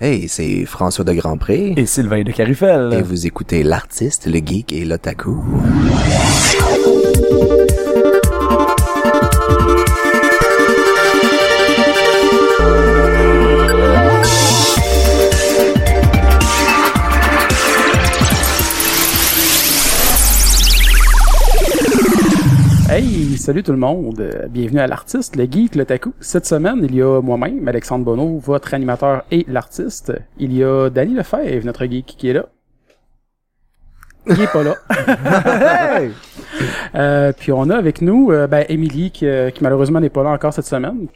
Hey, c'est François de Grandpré. Et Sylvain de Carufel. Et vous écoutez l'artiste, le geek et l'otaku. Salut tout le monde. Euh, Bienvenue à l'artiste, le geek, le taku. Cette semaine, il y a moi-même, Alexandre Bonneau, votre animateur et l'artiste. Il y a Danny Lefebvre, notre geek, qui est là. Il est pas là. Euh, puis on a avec nous euh, ben, Émilie qui, euh, qui malheureusement n'est pas là encore cette semaine.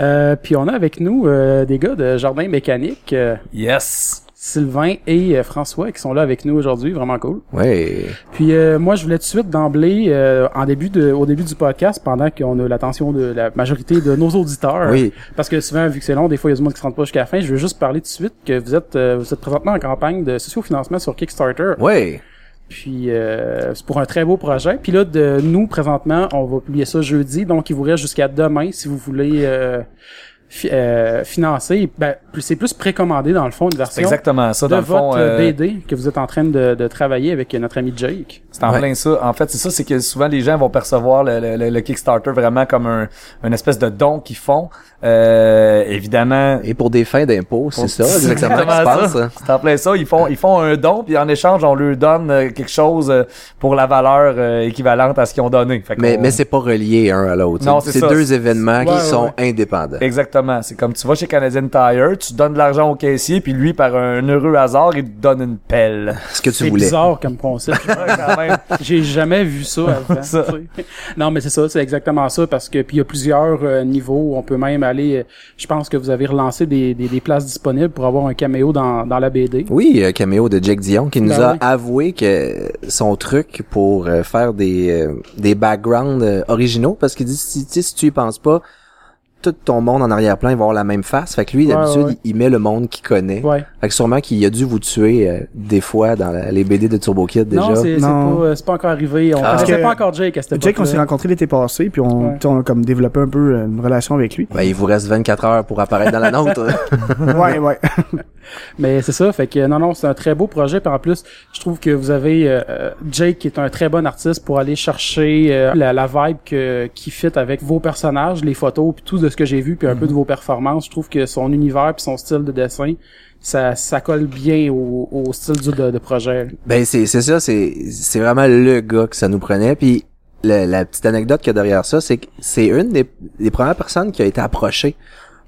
Euh, puis on a avec nous euh, des gars de Jardin Mécanique, euh, Yes. Sylvain et euh, François qui sont là avec nous aujourd'hui, vraiment cool. Ouais. Puis euh, moi, je voulais tout de suite d'emblée, euh, en début de, au début du podcast, pendant qu'on a l'attention de la majorité de nos auditeurs, Oui. parce que souvent, vu que c'est long, des fois, il y a du monde qui se rend pas jusqu'à la fin, je veux juste parler tout de suite que vous êtes, euh, vous êtes présentement en campagne de sociofinancement sur Kickstarter. Ouais. Puis euh, c'est pour un très beau projet. Puis là, de nous, présentement, on va publier ça jeudi, donc il vous reste jusqu'à demain si vous voulez euh, euh, financer. Ben, plus- c'est plus précommandé dans le fond, une version exactement ça. de Dans le fond, votre euh, BD que vous êtes en train de, de travailler avec notre ami Jake. c'est en Ouais. plein ça. En fait, c'est ça, c'est que souvent les gens vont percevoir le, le- le- le Kickstarter vraiment comme un, une espèce de don qu'ils font. Euh, évidemment, Et pour des fins d'impôt, c'est ça, C'est exactement ce qui se passe. ça. C'est en plein ça. Ils font, ils font un don, puis en échange, on leur donne euh, quelque chose euh, pour la valeur équivalente à ce qu'ils ont donné. Fait Mais, mais c'est pas relié un à l'autre. Non, c'est deux événements Ouais, qui ouais, sont indépendants. Exactement. C'est comme tu vas chez Canadian Tire, tu donnes de l'argent au caissier, puis lui, par un heureux hasard, il te donne une pelle. Ce que tu C'est voulais. bizarre comme concept. J'ai jamais vu ça avant. Ça. Non, mais c'est ça, c'est exactement ça parce que puis il y a plusieurs euh, niveaux. On peut même aller. euh, je pense que vous avez relancé des, des, des places disponibles pour avoir un caméo dans, dans la BD. Oui, euh, caméo de Jake Dion qui nous Ben a oui. avoué que son truc pour euh, faire des euh, des backgrounds euh, originaux parce qu'il dit si, tu sais, si tu y penses pas tout ton monde en arrière-plan il va avoir la même face fait que lui d'habitude ouais. il, il met le monde qu'il connaît Ouais. fait que sûrement qu'il a dû vous tuer euh, des fois dans la- les BD de Turbo Kid déjà Non, c'est c'est pas, euh, pas encore arrivé. On Ah. connaissait Parce que pas encore Jake à cette Jake, on s'est rencontrés l'été passé, puis on, Ouais. tu sais, on a comme développé un peu euh, une relation avec lui. ben, il vous reste 24 heures pour apparaître dans la nôtre ouais, ouais. Mais c'est ça, fait que non, non, c'est un très beau projet. Puis en plus, je trouve que vous avez euh, euh, Jake qui est un très bon artiste pour aller chercher euh, la, la vibe que, qui fit avec vos personnages, les photos, puis tout de ce que j'ai vu, puis un peu de vos performances. Je trouve que son univers puis son style de dessin, ça, ça colle bien au, au style du, de, de projet. Ben c'est c'est ça, c'est c'est vraiment le gars que ça nous prenait. Puis la petite anecdote qu'il y a derrière ça, c'est que c'est une des, des premières personnes qui a été approchée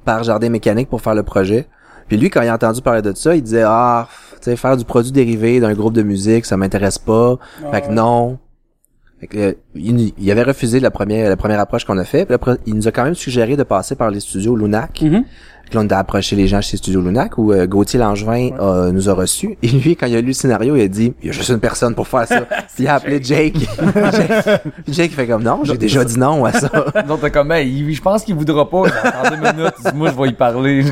par Jardin Mécanique pour faire le projet. Puis lui, quand il a entendu parler de ça, il disait ah, tu sais, faire du produit dérivé d'un groupe de musique, ça m'intéresse pas. fait que ouais. non. Euh, il, avait refusé la première la première approche qu'on a fait. Puis il nous a quand même suggéré de passer par les studios Lunac. Mhm. Puis là, on a approché les gens chez Studio Lunac où euh, Gauthier Langevin euh, nous a reçus. Et lui, quand il a lu le scénario, il a dit « Il y a juste une personne pour faire ça. » Puis il a appelé Jake. Jake, Puis Jake fait comme « Non, j'ai déjà dit non à ça. Donc, t'es comme, hey, il- je pense qu'il voudra pas. En deux minutes, moi, je vais y parler. »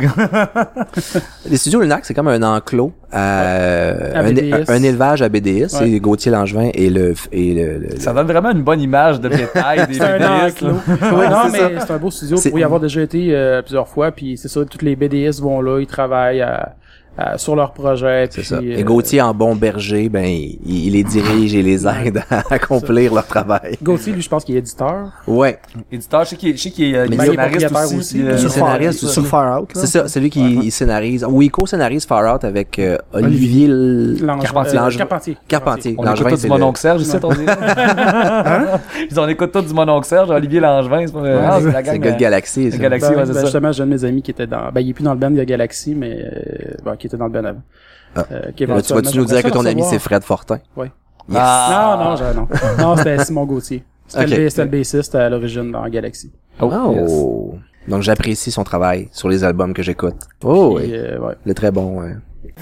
Les Studios Lunac, c'est comme un enclos, euh, À un, BDS. un élevage à BDS. Ouais. Gauthier Langevin et le... Et le, le- Ça donne vraiment une bonne image de détail des C'est un enclos. Ouais, non, mais c'est un beau studio pour y avoir déjà été euh, plusieurs fois. Puis c'est ça, tous les BDS vont là, ils travaillent à- à- sur leur projet. C'est ça. euh, Et Gauthier, en bon berger, ben, il, il les dirige et les aide à accomplir leur travail. Gauthier, lui, je pense qu'il est éditeur. Ouais. Éditeur, je sais qu'il est, je sais qu'il est, euh, il est il est scénariste aussi. aussi. euh, scénariste aussi. Sur Far Out. C'est ça, c'est lui qui il scénarise. Oui, il co-scénarise Far Out avec euh, Olivier L- Langevin- Carpentier. euh, Langevin- Carpentier. Carpentier. On Langevin, écoute tout c'est du le- mononcle Serge ici, on dit. On écoute tout du mononcle Serge, Olivier Langevin, c'est pas c'est la c'est gang. euh, Galaxy. Galaxy. Ben, ouais, c'est ben, ça. justement, j'ai un de mes amis qui était dans, ben, il est plus dans le band de Galaxy, mais, euh, qui était dans le. Ah. Euh, qui Là, tu vas-tu nous dire que ton ami c'est le Fred Fortin? Oui. Yes. Ah. Non, non, non. Non, c'était Simon Gauthier. C'était Ok. le, le bassiste à l'origine dans Galaxy. Oh, yes. Oh. Donc j'apprécie son travail sur les albums que j'écoute. Oh Puis, oui. euh, ouais. Le très bon. ouais.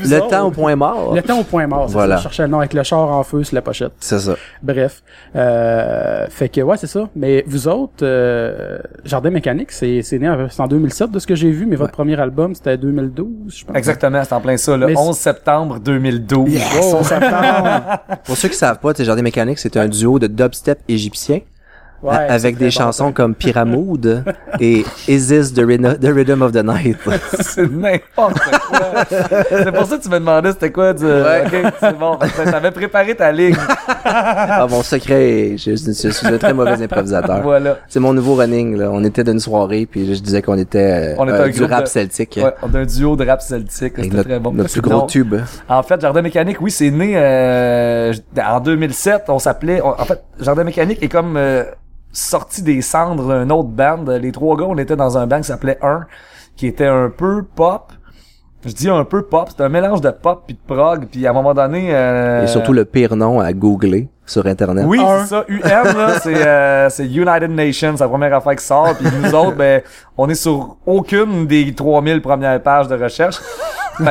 Le autres, temps au point mort. Le temps au point mort, c'est Voilà. ça. Je cherchais le nom avec le char en feu sur la pochette. C'est ça. Bref. Euh, fait que, ouais, c'est ça. Mais vous autres, euh, Jardin Mécanique, c'est, c'est né en, c'est en 2007 de ce que j'ai vu, mais votre premier album, c'était 2012, je pense. Exactement, c'est en plein ça, le Mais 11 septembre 2012. Yes, on s'attend. Pour ceux qui savent pas, tu sais, Jardin Mécanique, c'est un duo de dubstep égyptien. Ouais, avec des bon, chansons comme Pyramood et Is This the, Rhythm- the Rhythm of the Night? c'est n'importe quoi. c'est pour ça que tu me demandais c'était quoi. Tu... Ouais. Ok, c'est bon. T'avais préparé ta ligne. ah, mon secret, je, je- je suis un très mauvais improvisateur. Voilà. C'est mon nouveau running, là. On était d'une soirée, puis je disais qu'on était, euh, On était euh, un du rap de- celtique. Ouais, on a un duo de rap celtique. C'était très bon. notre plus Non, gros tube. En fait, Jardin Mécanique, oui, c'est né euh, en 2007. On s'appelait... En fait, Jardin Mécanique est comme euh, sorti des cendres d'un autre band. Les trois gars, on était dans un band qui s'appelait Un, qui était un peu pop. Je dis un peu pop. C'était un mélange de pop puis de prog. Puis à un moment donné... euh, Et surtout le pire nom à googler sur Internet. Oui, Un. c'est ça. UM, là, c'est, euh, c'est United Nations, c'est la première affaire qui sort. Puis nous autres, ben, on est sur aucune des 3000 premières pages de recherche.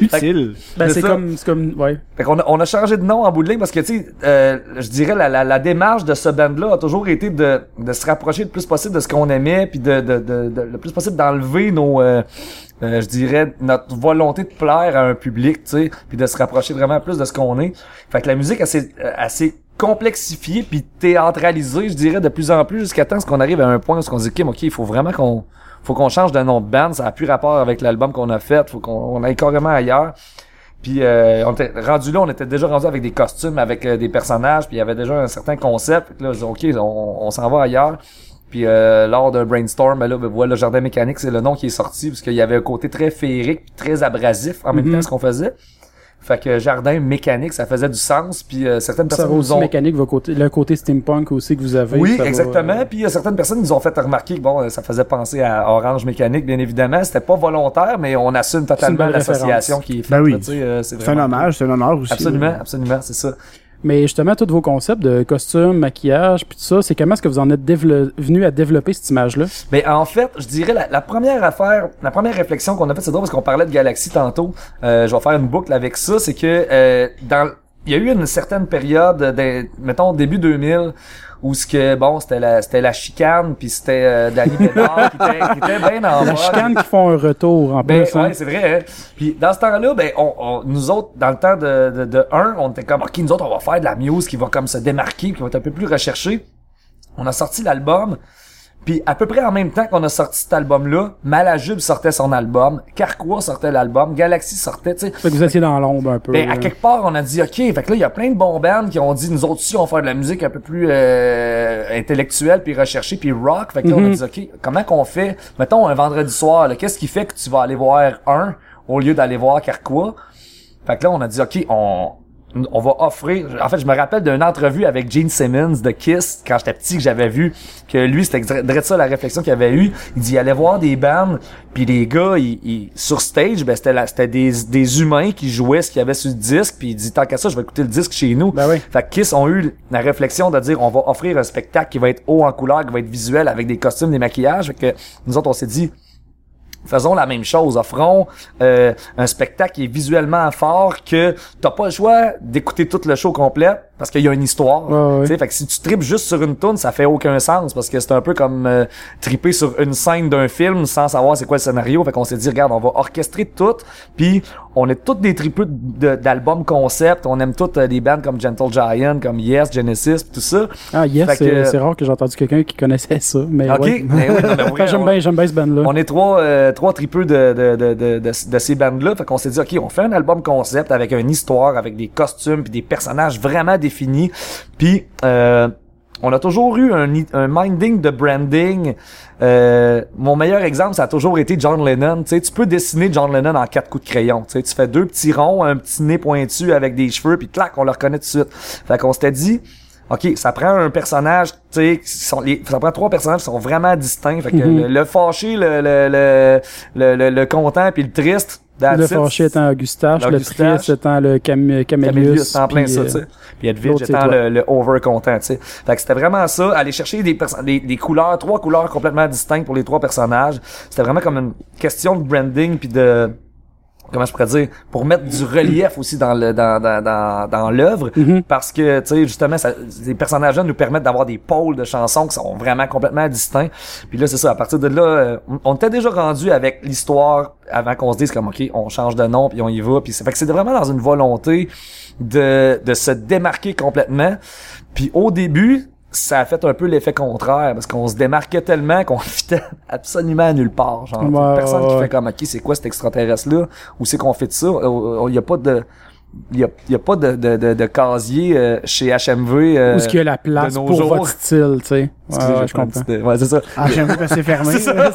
Que, Utile. Ben, C'est comme, c'est comme, ouais. fait qu'on a, on a changé de nom en bout de ligne parce que, tu sais, euh, je dirais, la, la, la démarche de ce band-là a toujours été de, de se rapprocher le plus possible de ce qu'on aimait, puis de, de, de, de- le plus possible d'enlever nos, euh, euh, je dirais, notre volonté de plaire à un public, tu sais, puis de se rapprocher vraiment plus de ce qu'on est. Fait que la musique, elle s'est, elle s'est complexifiée puis théâtralisée, je dirais, de plus en plus jusqu'à temps qu'on arrive à un point où on se dit, OK, OK, il faut vraiment qu'on faut qu'on change de nom de band, ça a plus rapport avec l'album qu'on a fait, faut qu'on on aille carrément ailleurs. Puis euh, on était rendu là, on était déjà rendu avec des costumes, avec euh, des personnages, puis il y avait déjà un certain concept. Là, je dis, ok, on, on s'en va ailleurs. Puis euh, lors d'un brainstorm, ben là, ben, voilà, le jardin mécanique, c'est le nom qui est sorti parce qu'il y avait un côté très féerique, très abrasif en même Mhm. temps ce qu'on faisait. Fait que jardin mécanique, ça faisait du sens. Puis euh, certaines Ça personnes va nous aussi ont mécanique, votre côté, le côté steampunk aussi que vous avez. oui, ça va, exactement. euh, Puis il y a certaines personnes nous ont fait remarquer que bon, euh, ça faisait penser à Orange Mécanique, bien évidemment. C'était pas volontaire, mais on assume totalement l'association qui est faite. Ben oui. là, tu sais, euh, c'est C'est un hommage, c'est un honneur aussi. Absolument, là. absolument, c'est ça. Mais justement, tous vos concepts de costumes, maquillage, puis tout ça, c'est comment est-ce que vous en êtes venu à développer cette image-là? Mais en fait, je dirais la, la première affaire, la première réflexion qu'on a faite, c'est drôle parce qu'on parlait de Galaxy tantôt. Euh, je vais faire une boucle avec ça, c'est que euh, dans il y a eu une certaine période, de, mettons début 2000, où ce que bon, c'était la c'était la chicane, puis c'était euh, Danny Bédard qui était, qui était bien en La chicane qui font un retour en Ben plus. hein. ouais, c'est vrai. Hein? Puis dans ce temps-là, ben on, on- nous autres, dans le temps de, de, de 1, on était comme ok, nous autres, on va faire de la muse qui va comme se démarquer, qui va être un peu plus recherchée. On a sorti l'album. Puis à peu près en même temps qu'on a sorti cet album-là, Malajube sortait son album, Carquois sortait l'album, Galaxy sortait, tu sais. Fait que vous étiez dans l'ombre un peu. Ben, à quelque part, on a dit, OK, fait que là, il y a plein de bons bands qui ont dit, nous autres aussi, on va faire de la musique un peu plus euh, intellectuelle, puis recherchée, puis rock. Fait que là, on a Mhm. dit, OK, comment qu'on fait, mettons, un vendredi soir, qu'est-ce qui fait que tu vas aller voir un au lieu d'aller voir Carquois? Fait que là, on a dit, OK, on, on va offrir... En fait, je me rappelle d'une entrevue avec Gene Simmons de Kiss, quand j'étais petit, que j'avais vu, que lui, c'était ça la réflexion qu'il avait eu. Il dit, il allait voir des bands, puis les gars, ils, ils- sur stage, ben, c'était c'était des, des humains qui jouaient ce qu'il y avait sur le disque, puis il dit, tant qu'à ça, je vais écouter le disque chez nous. Ben oui. Fait que Kiss ont eu la réflexion de dire, on va offrir un spectacle qui va être haut en couleur, qui va être visuel, avec des costumes, des maquillages. Fait que nous autres, on s'est dit, faisons la même chose. Offrons euh, un spectacle qui est visuellement fort, que t'as pas le choix d'écouter tout le show complet parce qu'il y a une histoire. Ouais, ouais. Tu sais, Fait que si tu tripes juste sur une tune, ça fait aucun sens parce que c'est un peu comme euh, triper sur une scène d'un film sans savoir c'est quoi le scénario. Fait qu'on s'est dit, regarde, on va orchestrer tout, puis on est tous des tripeux d'albums concept. On aime tous euh, des bands comme Gentle Giant, comme Yes, Genesis, pis tout ça. Ah, yes, Fait c'est rare que j'ai entendu quelqu'un qui connaissait ça. Mais Ok, ouais. mais oui, j'aime bien, j'aime bien ce band-là. on est trois, euh, trois tripeux de, de, de, de, de, de ces bandes-là. Fait qu'on s'est dit, OK, on fait un album concept avec une histoire, avec des costumes puis des personnages vraiment définis. Puis, euh, on a toujours eu un, un minding de branding. Euh, mon meilleur exemple, ça a toujours été John Lennon. Tu sais, tu peux dessiner John Lennon en quatre coups de crayon. Tu sais, tu fais deux petits ronds, un petit nez pointu avec des cheveux, puis clac, on le reconnaît tout de suite. Fait qu'on s'était dit, OK, ça prend un personnage, tu sais, ça prend trois personnages qui sont vraiment distincts. Fait que Mhm. le, le fâché, le, le, le, le, le- le content, puis le triste. Le fâché étant Augustache, le triste étant le Cam Camélius, Camélius. en plein puis, ça, euh, tu sais. Puis c'est étant le, le over content, tu sais. Fait que c'était vraiment ça, aller chercher des, des, des couleurs, trois couleurs complètement distinctes pour les trois personnages. C'était vraiment comme une question de branding puis de comment je pourrais dire pour mettre du relief aussi dans le dans dans dans, dans l'œuvre. Mhm. parce que tu sais justement ça, les personnages là nous permettent d'avoir des pôles de chansons qui sont vraiment complètement distincts. Puis là c'est ça à partir de là euh, on- était déjà rendu avec l'histoire avant qu'on se dise comme ok on change de nom puis on y va. Puis c'est fait que c'est vraiment dans une volonté de de se démarquer complètement. Puis au début ça a fait un peu l'effet contraire parce qu'on se démarquait tellement qu'on fitait absolument à nulle part. Genre, Ouais, personne ouais, qui fait comme, ok, c'est quoi cet extraterrestre-là? Où c'est qu'on fait de ça? Il y a pas de, il y a, y a pas de, de, de, de casier euh, chez HMV. euh, Où est-ce qu'il y a la place pour jours. votre style, tu sais. excusez, Ouais, je comprends. Ouais, c'est ça. Ah, j'aime que c'est fermé. C'est ça,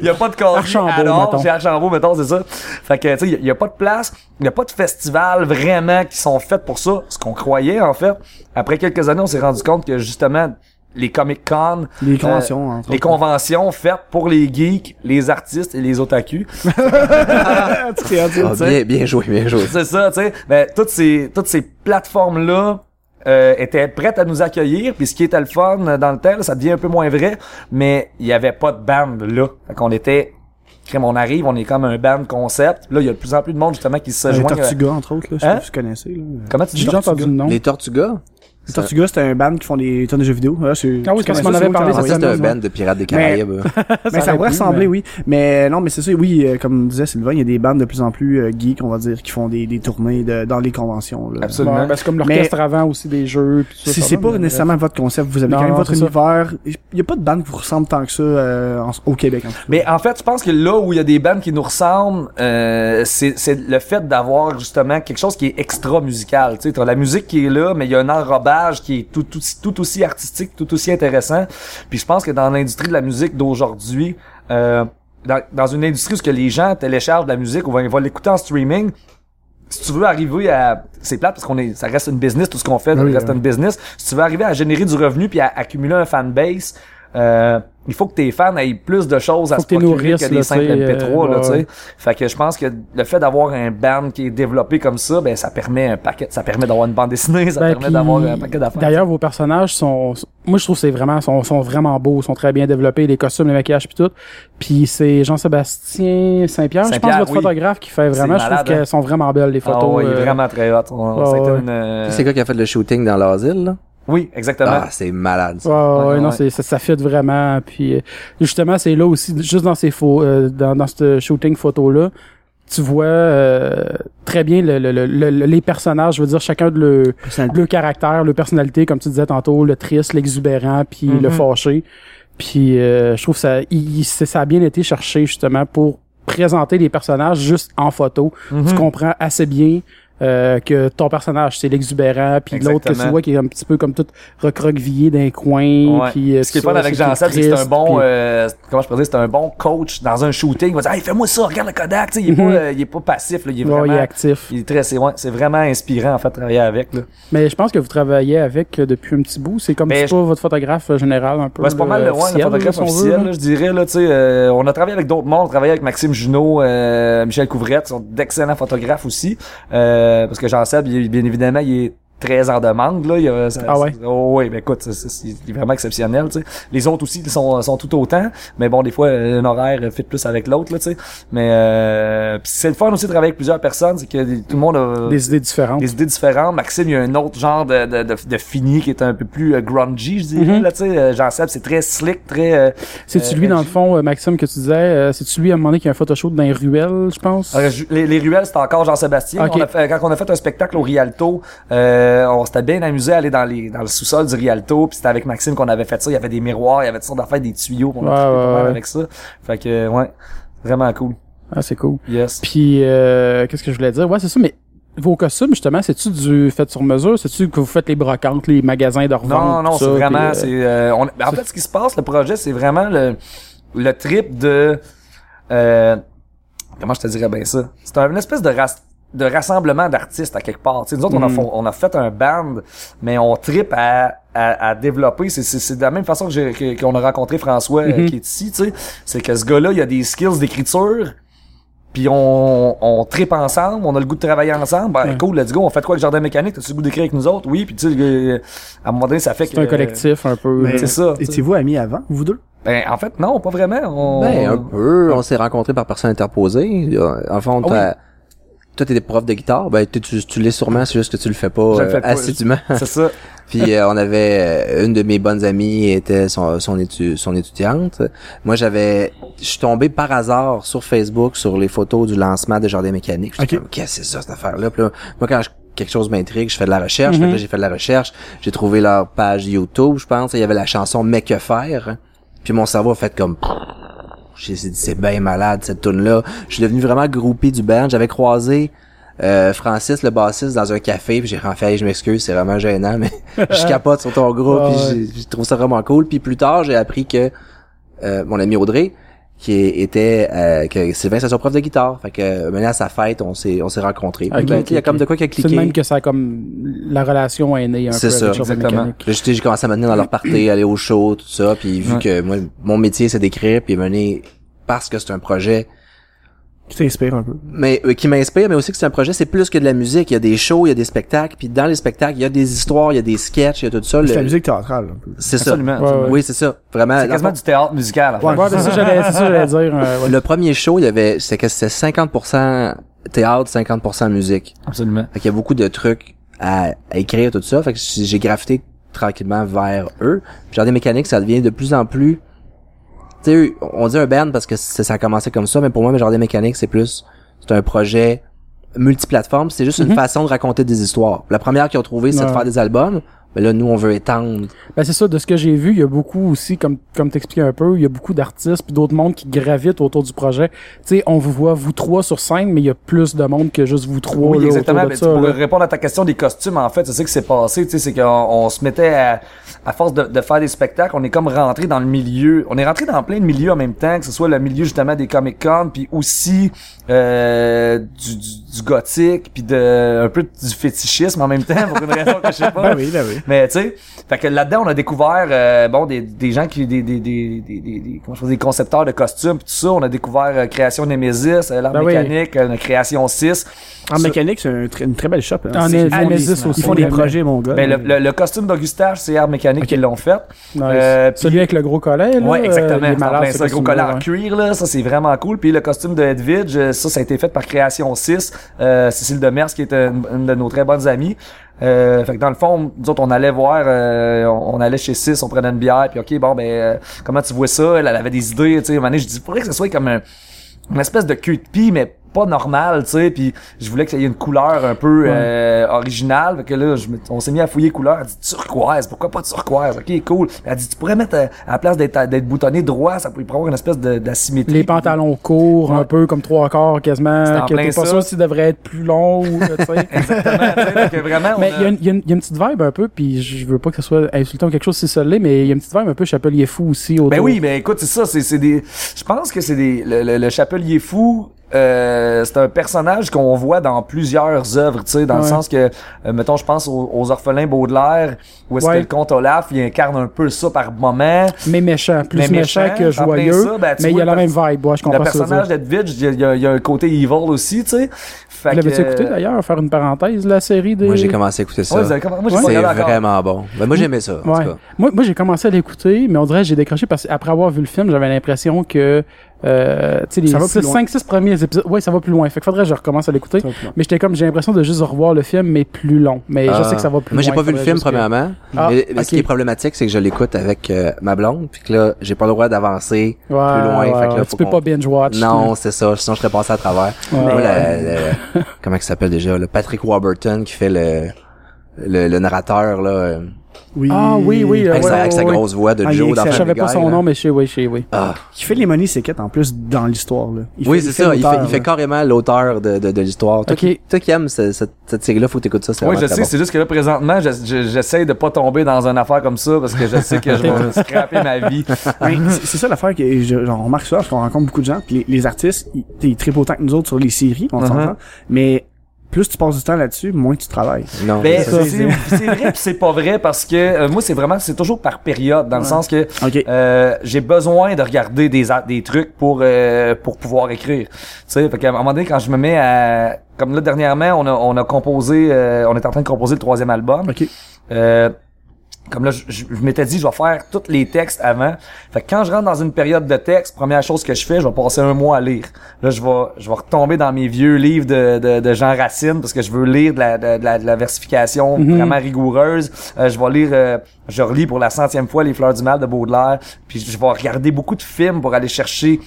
Il y a pas de casier Archambault, alors, mettons. chez Archambault, mettons, c'est ça. Fait que, tu sais, il y a- il y, a pas de place, il y a pas de festival vraiment qui sont faits pour ça, ce qu'on croyait, en fait. Après quelques années, on s'est rendu compte que, justement, les Comic-Con, Les conventions, entre les conventions faites pour les geeks, les artistes et les otakus. Ah, bien, bien joué, bien joué. C'est ça, tu sais. Ben, toutes ces, toutes ces plateformes-là euh, étaient prêtes à nous accueillir. Puis ce qui était le fun euh, dans le tel, ça devient un peu moins vrai, mais il y avait pas de band là. Fait qu'on était... Crème, on arrive, on est comme un band concept. Là, il y a de plus en plus de monde justement qui se Les joignent. Tortugas, entre autres, là, je sais Hein? pas si vous connaissez. Là. Comment tu dis J'ai déjà entendu le nom. Les Tortugas? Les Tortugas, c'est un band qui font des tonnes de jeux vidéo. Ah, c'est- Ah oui, parce qu'on ça, avait c'est parlé Ah, envoyé. un band de Pirates des Caraïbes. Mais ça, pourrait ressembler, mais- oui. Mais non, mais c'est ça, oui, euh, comme disait Sylvain, il y a des bandes de plus en plus euh, geeks, on va dire, qui font des, des tournées de, dans les conventions. Là. Absolument. Ouais, ben, c'est comme l'orchestre avant aussi des jeux. tout ça, Si ça c'est pas mais nécessairement votre concept, vous avez Non, quand même votre c'est ça. univers. Il y a pas de bande qui vous ressemble tant que ça euh, en- au Québec. En. Mais en fait, je pense que là où il y a des bands qui nous ressemblent, euh, c'est c'est le fait d'avoir justement quelque chose qui est extra musical. Tu sais, t'as la musique qui est là, mais il y a un enrobage qui est tout, tout, tout aussi artistique, tout aussi intéressant. Puis je pense que dans l'industrie de la musique d'aujourd'hui, euh, dans, dans une industrie où ce que les gens téléchargent de la musique ou vont, vont l'écouter en streaming, si tu veux arriver à c'est plate parce qu'on est ça reste une business tout ce qu'on fait ça Oui, reste oui. une business si tu veux arriver à générer du revenu puis à accumuler un fanbase euh, il faut que tes fans aient plus de choses à se procurer que des là, simples tu sais, MP3 euh, là, tu sais. ouais. fait que je pense que le fait d'avoir un band qui est développé comme ça ben ça permet un paquet ça permet d'avoir une bande dessinée ça Ben, permet d'avoir un paquet d'affaires D'ailleurs, vos personnages sont, moi je trouve que c'est vraiment, sont, sont vraiment beaux, sont très bien développés, les costumes, les maquillages puis tout. Puis c'est Jean-Sébastien Saint-Pierre, je pense votre oui. photographe qui fait vraiment, je trouve hein. qu'elles sont vraiment belles les Ah photos. ouais, il est euh, vraiment très hot On- ouais, ça a été ouais. une, euh, C'est quoi qui a fait le shooting dans l'asile, là? Oui exactement Ah, c'est malade. ça. Ouais, ouais, Ouais, non, ouais. ça, ça fit vraiment. Puis euh, justement, c'est là aussi, juste dans ces faux, euh, dans, dans ce shooting photo là, tu vois euh, très bien le, le, le- le- les personnages. Je veux dire, chacun de le, Personnalité. le caractère, le personnalité, comme tu disais tantôt, le triste, l'exubérant, puis le fâché. Puis euh, je trouve ça, il, ça a bien été cherché justement pour présenter les personnages juste en photo. Tu comprends assez bien euh, que ton personnage c'est l'exubérant, puis l'autre que tu vois qui est un petit peu comme tout recroquevillé d'un coin. Puis, euh, Ce qui est fun avec c'est Jean Seb, c'est que c'est un bon, euh, comment je peux dire, c'est un bon coach dans un shooting. Il va dire, hey, fais-moi ça, regarde le Kodak, il est Mhm. pas, euh, il est pas passif, là, il est Ouais, vraiment, il est actif. il est très, c'est, ouais, c'est vraiment inspirant, en fait, de travailler avec, là. Mais je pense que vous travaillez avec depuis un petit bout. C'est comme si pas votre photographe général un peu. Ouais, c'est pas mal le, ouais, le photographe officiel, là. je dirais, là, tu sais, euh, on a travaillé avec d'autres mondes, on a travaillé avec Maxime Junot, Michel Couvrette, sont d'excellents photographes aussi, euh, parce que Jean Seb, il est- bien évidemment, il est très en demande là il y a, ça- Ah ouais? oh, ouais ben écoute c'est- c'est vraiment exceptionnel tu sais les autres aussi ils sont sont tout autant mais bon des fois un horaire fit plus avec l'autre là tu sais mais euh, c'est le fun aussi de travailler avec plusieurs personnes c'est que tout le monde a Des idées différentes. des idées différentes. Maxime, il y a un autre genre de, de, de, de fini qui est un peu plus euh, grungy, je dirais. Mhm. là, tu sais. Euh, Jean-Seb, c'est très slick, très... euh, C'est-tu euh, lui, dans le fond, euh, Maxime, que tu disais, euh, c'est-tu lui à un moment donné qui a un photoshoot dans les ruelles, je pense? euh, les, les ruelles, c'était encore Jean-Sébastien. Quand on a fait un spectacle au Rialto, euh, on s'était bien amusé à aller dans les dans le sous-sol du Rialto. Puis c'était avec Maxime qu'on avait fait ça. Il y avait des miroirs, il y avait toutes sortes d'affaires, des tuyaux. On a Ouais, trippé ouais, pas mal ouais. avec ça. Fait que, euh, ouais, vraiment cool. Ah, c'est cool. Yes. Puis, euh, qu'est-ce que je voulais dire? Ouais, c'est ça, mais vos costumes, justement, c'est-tu du fait sur mesure? C'est-tu que vous faites les brocantes, les magasins de revente? Non, non, c'est vraiment, puis, euh, euh, on- en fait, ce qui se passe, le projet, c'est vraiment le, le trip de, euh, comment je te dirais bien ça? C'est un- une espèce de ras- de rassemblement d'artistes à quelque part. Tu sais, nous autres, on, a, Mm. fon- on a fait un band, mais on tripe à, à, à développer. C'est, c'est, c'est de la même façon que j'ai, que- qu'on a rencontré François euh, Mhm. qui est ici, tu sais. C'est que ce gars-là, il a des skills d'écriture, puis on, on tripe ensemble, on a le goût de travailler ensemble. Ben, Ouais. cool, let's go, on fait quoi avec Jardin Mécanique? T'as-tu le goût d'écrire avec nous autres? Oui, puis tu sais, à un moment donné, ça fait que... C'est un collectif, un peu. Là. C'est ça. Étiez-vous amis avant, vous deux? Ben, en fait, non, pas vraiment. On... Ben, un peu. On s'est rencontrés par personne interposée. En fond, Ah t'as- toi, t'es prof de guitare. Ben, tu, tu, tu l'es sûrement, c'est juste que tu le fais pas, Je le euh, fais pas. assidûment. C'est ça. Puis euh, on avait euh, une de mes bonnes amies était son son, étu- son étudiante. Moi j'avais je suis tombé par hasard sur Facebook sur les photos du lancement de Jardin Mécanique. J'étais Ok. comme qu'est-ce que c'est ça cette affaire là Puis là, moi quand je quelque chose m'intrigue, je fais de la recherche. Mhm. Là, j'ai fait de la recherche, j'ai trouvé leur page YouTube, je pense. Il y avait la chanson Mais que faire. Puis mon cerveau a fait comme j'ai dit c'est bien malade cette tune là. Je suis devenu vraiment groupé du band. J'avais croisé euh, Francis le bassiste dans un café puis j'ai fait Hey, je m'excuse c'est vraiment gênant mais je capote sur ton groupe puis ouais. je trouve ça vraiment cool puis plus tard j'ai appris que euh, mon ami Audrey qui était euh, que Sylvain c'est son prof de guitare fait que maintenant à sa fête on s'est on s'est rencontrés ben, il y a comme de quoi qui a C'est cliqué même que ça a comme la relation est née un peu C'est ça, exactement. J'ai commencé à mener dans leur party, aller au show, tout ça. Puis vu Ouais. que moi, mon métier, c'est d'écrire, puis mener parce que c'est un projet Qui t'inspire un peu? mais euh, qui m'inspire, mais aussi que c'est un projet, c'est plus que de la musique. Il y a des shows, il y a des spectacles, puis dans les spectacles, il y a des histoires, il y a des sketchs, il y a tout ça. C'est Le- la musique théâtrale, un peu. C'est ça. Absolument. Ouais, ouais. Oui, c'est ça. Vraiment. C'est quasiment du théâtre musical. en fait. Ouais. Ouais, c'est ça, j'allais, c'est ça, j'allais dire. euh, ouais. Le premier show, il y avait, c'était que c'était 50% théâtre, 50% musique. Absolument. Fait qu'il y a beaucoup de trucs à, à écrire, tout ça. Fait que j'ai graffité tranquillement vers eux. Puis Jardin mécanique, ça devient de plus en plus... Tu sais, on dit un band parce que ça a commencé comme ça, mais pour moi, mes Jardin mécanique, c'est plus... C'est un projet multiplateforme. C'est juste une Mhm. façon de raconter des histoires. La première qu'ils ont trouvé, c'est de faire des albums. Mais là, nous, on veut étendre. Ben c'est ça, de ce que j'ai vu, il y a beaucoup aussi, comme comme t'expliquais un peu, il y a beaucoup d'artistes puis d'autres mondes qui gravitent autour du projet. Tu sais, on vous voit vous trois sur scène, mais il y a plus de monde que juste vous trois Oui, là, exactement. autour de Mais ça. pour là. répondre à ta question des costumes, en fait, c'est ça qui s'est passé. Tu sais, c'est qu'on on se mettait à, à force de, de faire des spectacles, on est comme rentré dans le milieu. On est rentré dans plein de milieux en même temps, que ce soit le milieu justement des Comic Con, puis aussi euh, du, du, du gothique, puis de un peu du fétichisme en même temps, pour une raison que je sais pas. Ben oui, ben oui. Mais tu sais, fait que là-dedans on a découvert euh, bon des, des gens qui des des des des, des, des- comment je des concepteurs de costumes pis tout ça, on a découvert euh, création Nemesis, euh, l'art Ben oui. mécanique, euh, création 6. En mécanique, c'est un tr- une très belle shop. hein. En Nemesis des- aussi. Ils font des Mais- projets, mon gars. Ben, le, le, le costume d'Augustage, c'est Art Mécanique Ok. qui l'ont fait. Nice. Euh, puis- Celui avec le gros collet, là. Ouais, exactement. euh, malade, ça, gros costume-là, collant en ouais. cuir, là. Ça, c'est vraiment cool. Puis le costume de Edwidge, euh, ça, ça a été fait par Création 6. Euh, Cécile Demers, qui est une, une de nos très bonnes amies. Euh, fait que dans le fond, nous autres, on allait voir, euh, on, on allait chez 6, on prenait une bière, puis ok, bon, ben, euh, comment tu vois ça? Elle, elle avait des idées, tu sais. À un moment donné, je dis, faudrait que ce soit comme un, une espèce de queue de pie, mais pas normal, tu sais, puis je voulais qu'il y ait une couleur un peu Ouais. euh, originale, fait que là, je me- on s'est mis à fouiller couleur, elle dit turquoise, pourquoi pas turquoise, ok, cool. Elle dit, tu pourrais mettre, euh, à la place d'être boutonné droit, ça pourrait avoir une espèce de- d'asymétrie. Les pantalons courts, Ouais. un peu comme trois quarts quasiment, que t'es pas ça. sûr s'ils devraient être plus longs ou, tu sais. Exactement, que vraiment, Mais il y, a une- y y a petite vibe un peu, puis je veux pas que ce soit insultant ou quelque chose si ça l'est, mais il y a une petite vibe un peu chapelier fou aussi autour. Ben oui, mais écoute, c'est ça, c'est c'est des. Je pense que c'est des. Le, le, le chapelier fou. Euh, c'est un personnage qu'on voit dans plusieurs œuvres, tu sais, dans le sens que, euh, mettons, je pense aux, aux orphelins Baudelaire, où est-ce Ouais. que le comte Olaf, il incarne un peu ça par moment. Mais méchant, plus Mais méchant, méchant, que joyeux, ça, ben, tu mais il y vois a la même vibe, ouais, je comprends Le personnage d'Edwidge, il y, y a- il y a un côté evil aussi, tu sais. Fait L'avais-tu que, écouté d'ailleurs, faire une parenthèse, la série des... Moi, j'ai commencé à écouter ça. Ouais, vous avez moi, c'est vraiment bon. Ben, moi, j'aimais ça, en tout cas. Moi, moi j'ai commencé à l'écouter, mais on dirait que j'ai décroché parce qu'après avoir vu le film, j'avais l'impression que euh, tu sais les Ça va plus loin. 5 6 premiers épisodes, ouais, ça va plus loin. Fait que faudrait que je recommence à l'écouter. Mais j'étais comme j'ai l'impression de juste revoir le film mais plus long. Mais je Ah. sais que ça va plus Moi, j'ai loin. pas vu le film, juste que- premièrement. Ah, mais, ce qui est problématique, c'est que je l'écoute avec euh, ma blonde, puis que là, j'ai pas le droit d'avancer Ouais, plus loin. ouais, fait que là, ouais, faut tu peux pas binge watch. Non, c'est ça. Sinon, je serais passé à travers. Ouais. Moi, la- la- comment il s'appelle déjà? Le Patrick Warburton qui fait le, le, le narrateur, là. Oui. Ah oui, oui, euh, avec, ouais, sa, avec sa ouais, grosse voix de Ah, il Joe dans excellent. Je Family savais pas son là. nom mais je sais oui, je sais oui. Ah. Qui fait les Money Secret en plus dans l'histoire, là. Il oui, c'est ça. Il fait, il carrément l'auteur de, de, de l'histoire. Toi, Ok. qui, toi qui aimes ce- cette, cette série-là, faut que t'écoutes ça. c'est Oui, je sais, bon. c'est juste que là, présentement, je- je- j'essaie de pas tomber dans une affaire comme ça parce que je sais que je vais scraper ma vie. Ben, c'est ça l'affaire que je- genre, on remarque ça parce qu'on rencontre beaucoup de gens puis les, les artistes ils, ils trippent autant que nous autres sur les séries on Mhm. s'entend mais plus tu passes du temps là-dessus moins tu travailles Non, Ben, c'est ça. c'est c'est vrai pis c'est pas vrai parce que euh, moi c'est vraiment c'est toujours par période dans le sens que euh, j'ai besoin de regarder des des trucs pour euh, pour pouvoir écrire. Tu sais, fait qu'à un moment donné quand je me mets à comme là dernièrement on a on a composé euh, on est en train de composer le troisième album. ok Euh, comme là, je, je- je m'étais dit, je vais faire tous les textes avant. Fait que quand je rentre dans une période de texte, première chose que je fais, je vais passer un mois à lire. Là, je vais, je vais retomber dans mes vieux livres de, de, de Jean Racine parce que je veux lire de la, de, de la, de la versification Mhm. vraiment rigoureuse. Euh, je vais lire, euh, je relis pour la centième fois Les Fleurs du Mal de Baudelaire. Puis je vais regarder beaucoup de films pour aller chercher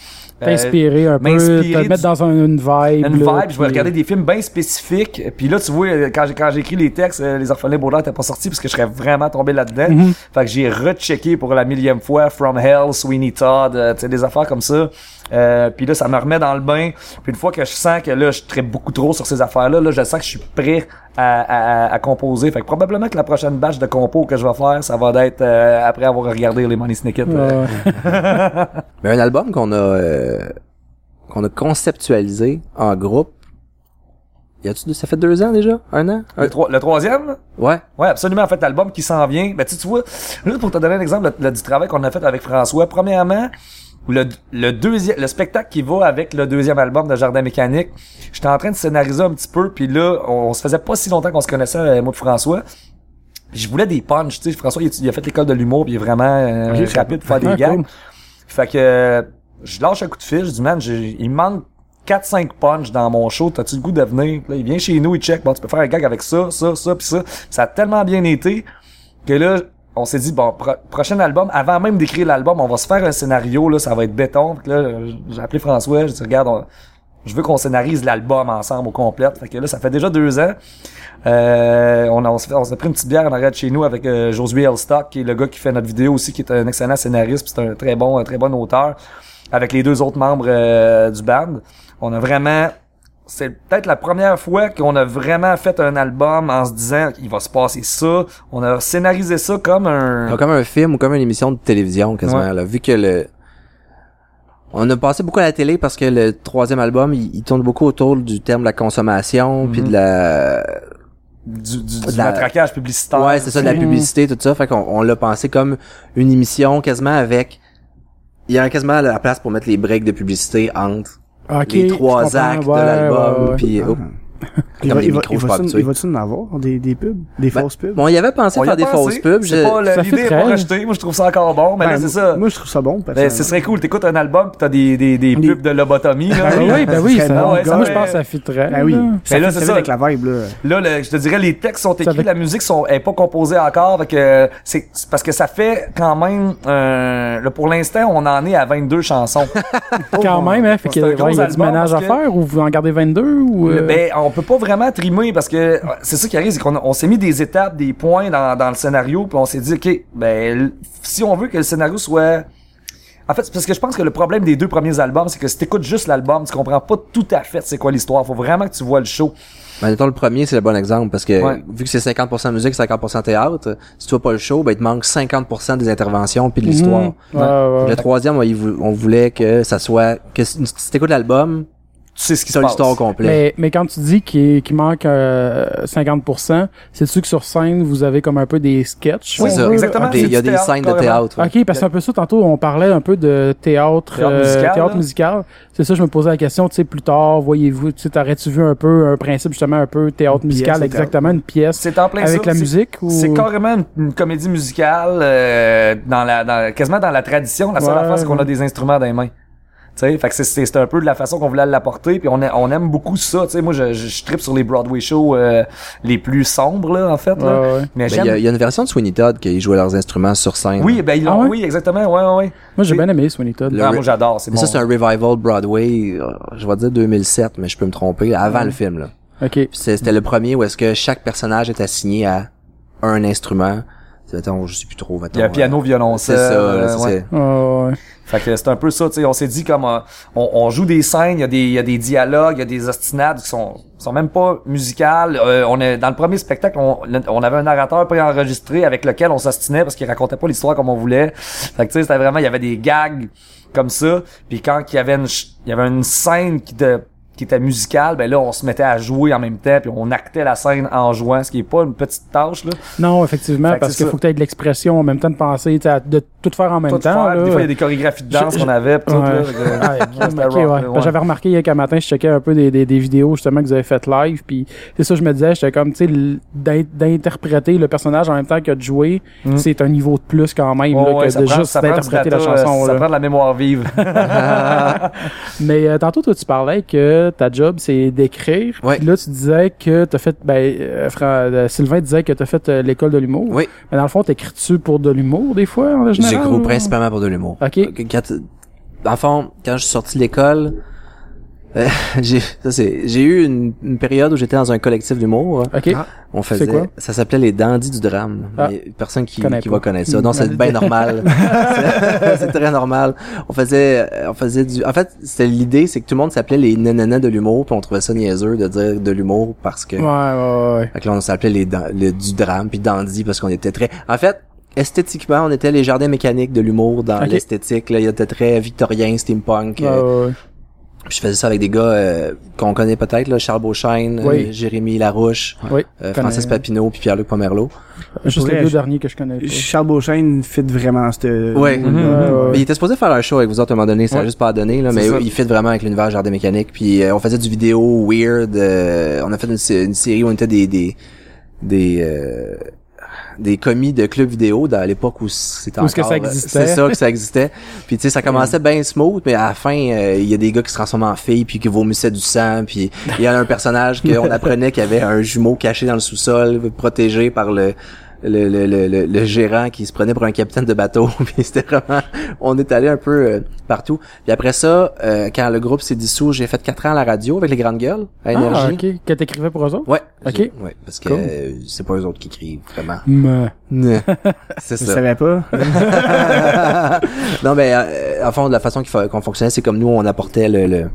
T'inspirer un peu, te mettre dans un- une vibe. une là, vibe, je vais regarder des films bien spécifiques. Puis là, tu vois, euh, quand j'ai quand j'ai écrit les textes, euh, les orphelins Baudelaire n'étaient pas sortis parce que je serais vraiment tombé là-dedans. Mhm. Fait que j'ai rechecké pour la millième fois From Hell, Sweeney Todd, euh, tu sais, des affaires comme ça. Euh, puis là, ça me remet dans le bain. Puis une fois que je sens que là, je traite beaucoup trop sur ces affaires-là, là, je sens que je suis prêt à, à, à- à composer. Fait que probablement que la prochaine batch de compos que je vais faire, ça va être euh, après avoir regardé les Money Snicket. euh. Ouais. Mais un album qu'on a euh, qu'on a conceptualisé en groupe. Y a-tu ça fait deux ans déjà, un an, Un- Le, troi- le troisième, là? ouais. Ouais, absolument. En fait, l'album qui s'en vient. Ben, tu, tu vois, là, pour te donner un exemple le- le- du travail qu'on a fait avec François, premièrement, le, le deuxième, le spectacle qui va avec le deuxième album de Jardin Mécanique, j'étais en train de scénariser un petit peu, puis là, on, on se faisait pas si longtemps qu'on se connaissait, euh, moi et François. Je voulais des punchs, tu sais. François, il, a- il a fait l'école de l'humour, puis il est vraiment euh, Ok, rapide pour faire des gags. cool. Fait que je lâche un coup de fil, je dis man, il me manque 4-5 punch dans mon show, t'as-tu le goût de venir? Là, il vient chez nous, il check, bon, tu peux faire un gag avec ça, ça, ça, puis ça. Ça a tellement bien été que là, on s'est dit, bon, pro- prochain album, avant même d'écrire l'album, on va se faire un scénario, là, ça va être béton. Là, j'ai appelé François, j'ai dit, regarde, je veux qu'on scénarise l'album ensemble au complet. Fait que là, ça fait déjà deux ans. Euh, on, on, s'est pris une petite bière en arrière chez nous avec euh, Josué Elstock, qui est le gars qui fait notre vidéo aussi, qui est un excellent scénariste, puis c'est un très bon, un très bon auteur, avec les deux autres membres euh, du band. On a vraiment c'est peut-être la première fois qu'on a vraiment fait un album en se disant il va se passer ça. On a scénarisé ça comme un Comme un film ou comme une émission de télévision quasiment. Ouais. Là, vu que le on a passé beaucoup à la télé parce que le troisième album il, il tourne beaucoup autour du terme de la consommation puis de la du, du, de du la- matraquage publicitaire. ouais c'est ça de la Mhm. publicité tout ça fait qu'on on l'a pensé comme une émission quasiment avec il y a quasiment la place pour mettre les breaks de publicité entre Les trois actes Ouais, de l'album puis oh. Il va, va, va, va-tu en avoir des, des pubs? Des Ben, fausses pubs? bon il y avait pensé On faire des pensé. fausses pubs C'est je- pas, l'idée est pas rejetée. Moi, je trouve ça encore bon. Mais Ben, là, c'est ça. Moi, je trouve ça bon. Ben, ce serait cool. T'écoutes un album pis t'as des, des, des Des- pubs de lobotomie, là. Ben oui, ben oui, Ça moi, je pense que ça fitterait. Ben oui. Mais là, c'est ça avec la vibe, là. Là, je te dirais, les textes sont écrits, la musique sont, est pas composée encore, fait que c'est parce que ça fait quand même, euh, là, pour l'instant, on en est à 22 chansons. Quand même, hein, fait C'est que, un ouais, gros il y a du ménage à faire ou vous en gardez 22 ou... on peut pas vraiment trimer parce que euh, c'est ça qui arrive, c'est qu'on on s'est mis des étapes, des points dans, dans le scénario, puis on s'est dit, ok, ben, si on veut que le scénario soit en fait, c'est parce que je pense que le problème des deux premiers albums, c'est que si t'écoutes juste l'album, tu comprends pas tout à fait c'est quoi l'histoire. Faut vraiment que tu vois le show. Ben, mettons, le premier, c'est le bon exemple, parce que, Ouais. vu que c'est 50% musique, 50% théâtre, si tu vois pas le show, ben, il te manque 50% des interventions puis de mhm. l'histoire. Ouais, ouais, ouais. Le troisième, on voulait que ça soit, que si t'écoutes l'album, sais ce qui se passe. l'histoire au complet. Mais, mais quand tu dis qu'il qu'il manque euh, 50%, c'est-tu que sur scène, vous avez comme un peu des sketchs? On ça. exactement. Il y a des théâtre, scènes de théâtre. ouais. OK, parce que c'est un peu ça, tantôt, on parlait un peu de théâtre, Théâtre euh, musical. C'est ça, je me posais la question, tu sais, plus tard, voyez-vous, tu sais, t'aurais-tu vu un peu un principe, justement, un peu théâtre Une musical, pièce exactement, une pièce C'est en plein avec ça. la musique ou... C'est carrément une, une comédie musicale euh, dans la dans, quasiment dans la tradition. La seule Ouais, affaire c'est qu'on a des instruments dans les mains. Fait que c'est- c'est c'est un peu de la façon qu'on voulait l'apporter puis on, a- on aime beaucoup ça, moi je, je, je tripe sur les Broadway shows euh, les plus sombres là en fait Ouais, là. ouais. Mais Ben, j'aime il y, a- il y a une version de Sweeney Todd qui jouait leurs instruments sur scène. Oui, ben ils l'ont Ah ouais? oui exactement. Ouais ouais ouais. Moi, j'ai bien aimé Sweeney Todd. Ah, moi j'adore, c'est Mais bon. ça, c'est un revival Broadway, euh, je vais dire 2007, mais je peux me tromper, avant le film, là. OK. Puis c'est- c'était le premier où est-ce que chaque personnage est assigné à un instrument. Mettons, je sais plus trop, Il y a piano, euh, violoncelle. C'est ça, là, euh, c'est- ouais. c'est- Ouais. Fait que c'est un peu ça, tu sais, on s'est dit comme euh, on, on joue des scènes, il y a des il y a des dialogues, il y a des ostinades qui sont sont même pas musicales. Euh, on est dans le premier spectacle, on, on avait un narrateur préenregistré avec lequel on s'ostinait parce qu'il racontait pas l'histoire comme on voulait. Fait que tu sais, c'était vraiment il y avait des gags comme ça, puis quand il y avait une ch- il y avait une scène qui de qui était musicale, ben là on se mettait à jouer en même temps puis on actait la scène en jouant, ce qui est pas une petite tâche là. Non, effectivement, Fait parce qu'il faut que tu aies de l'expression en même temps de penser, de tout faire en même Tout temps. faire. là. Des fois il y a des chorégraphies de danse qu'on avait, pis Ouais. Ah, ouais. Ben, ouais. J'avais remarqué hier qu'un matin, je checkais un peu des, des, des vidéos justement que vous avez faites live, puis c'est ça, je me disais, j'étais comme, tu sais, d'interpréter le personnage en même temps que de jouer, Mm. c'est un niveau de plus quand même là, que de prend- juste d'interpréter la chanson. Ça prend de la mémoire vive. Mais euh, tantôt, toi, tu parlais que ta job, c'est d'écrire. Ouais. Puis là, tu disais que t'as fait, ben, euh, euh, Sylvain disait que t'as fait euh, l'école de l'humour. Oui. Mais dans le fond, t'écris-tu pour de l'humour des fois, en général? J'écris ou- principalement pour de l'humour. Ok. Quand- dans le fond, quand je suis sorti de l'école, euh, j'ai ça c'est j'ai eu une, une période où j'étais dans un collectif d'humour. Ok. Ah. On faisait quoi? ça s'appelait les dandys du drame. Ah. Mais personne qui, qui va connaître ça. Non, c'est bien normal. C'est- très normal. On faisait on faisait du en fait, c'était l'idée c'est que tout le monde s'appelait les nanana de l'humour, puis on trouvait ça niaiseux de dire de l'humour parce que Ouais, ouais, ouais. fait que là, on s'appelait les, le- du drame puis dandy parce qu'on était très en fait esthétiquement on était les jardins mécaniques de l'humour dans Ok. l'esthétique là il était très victorien steampunk Ouais, euh, ouais, ouais. Puis je faisais ça avec des gars euh, qu'on connaît peut-être là Charles Beauchesne Oui. euh, Jérémy Larouche Oui, euh, connais. Francis Papineau puis Pierre-Luc Pomerleau Juste les deux derniers que je connais. pas. Charles Beauchesne fit vraiment cette... Ouais. Mais il était supposé faire un show avec vous autres à un moment donné ça Ouais. juste pas donné là mais ça. il fit vraiment avec l'univers jardin mécanique puis euh, on faisait du vidéo weird euh, on a fait une, sé- une série où on était des des des euh, des commis de clubs vidéo dans l'époque où c'était est-ce que encore, ça euh, existait? c'est ça que ça existait puis tu sais ça commençait bien smooth mais à la fin euh, il y a des gars qui se transforment en filles puis qui vomissaient du sang puis il y a un personnage qu'on apprenait qu'il avait un jumeau caché dans le sous-sol protégé par le le, le, le, le, le gérant qui se prenait pour un capitaine de bateau puis c'était vraiment on est allé un peu euh, partout puis après ça euh, quand le groupe s'est dissous j'ai fait quatre ans à la radio avec les grandes gueules à Ah, énergie ok. Que t'écrivais pour eux autres? ouais Ok. ouais parce que Cool. euh, c'est pas eux autres qui écrivent vraiment Mais... c'est Je ça savais pas. non mais euh, en fond de la façon qu'on fonctionnait c'est comme nous on apportait le le,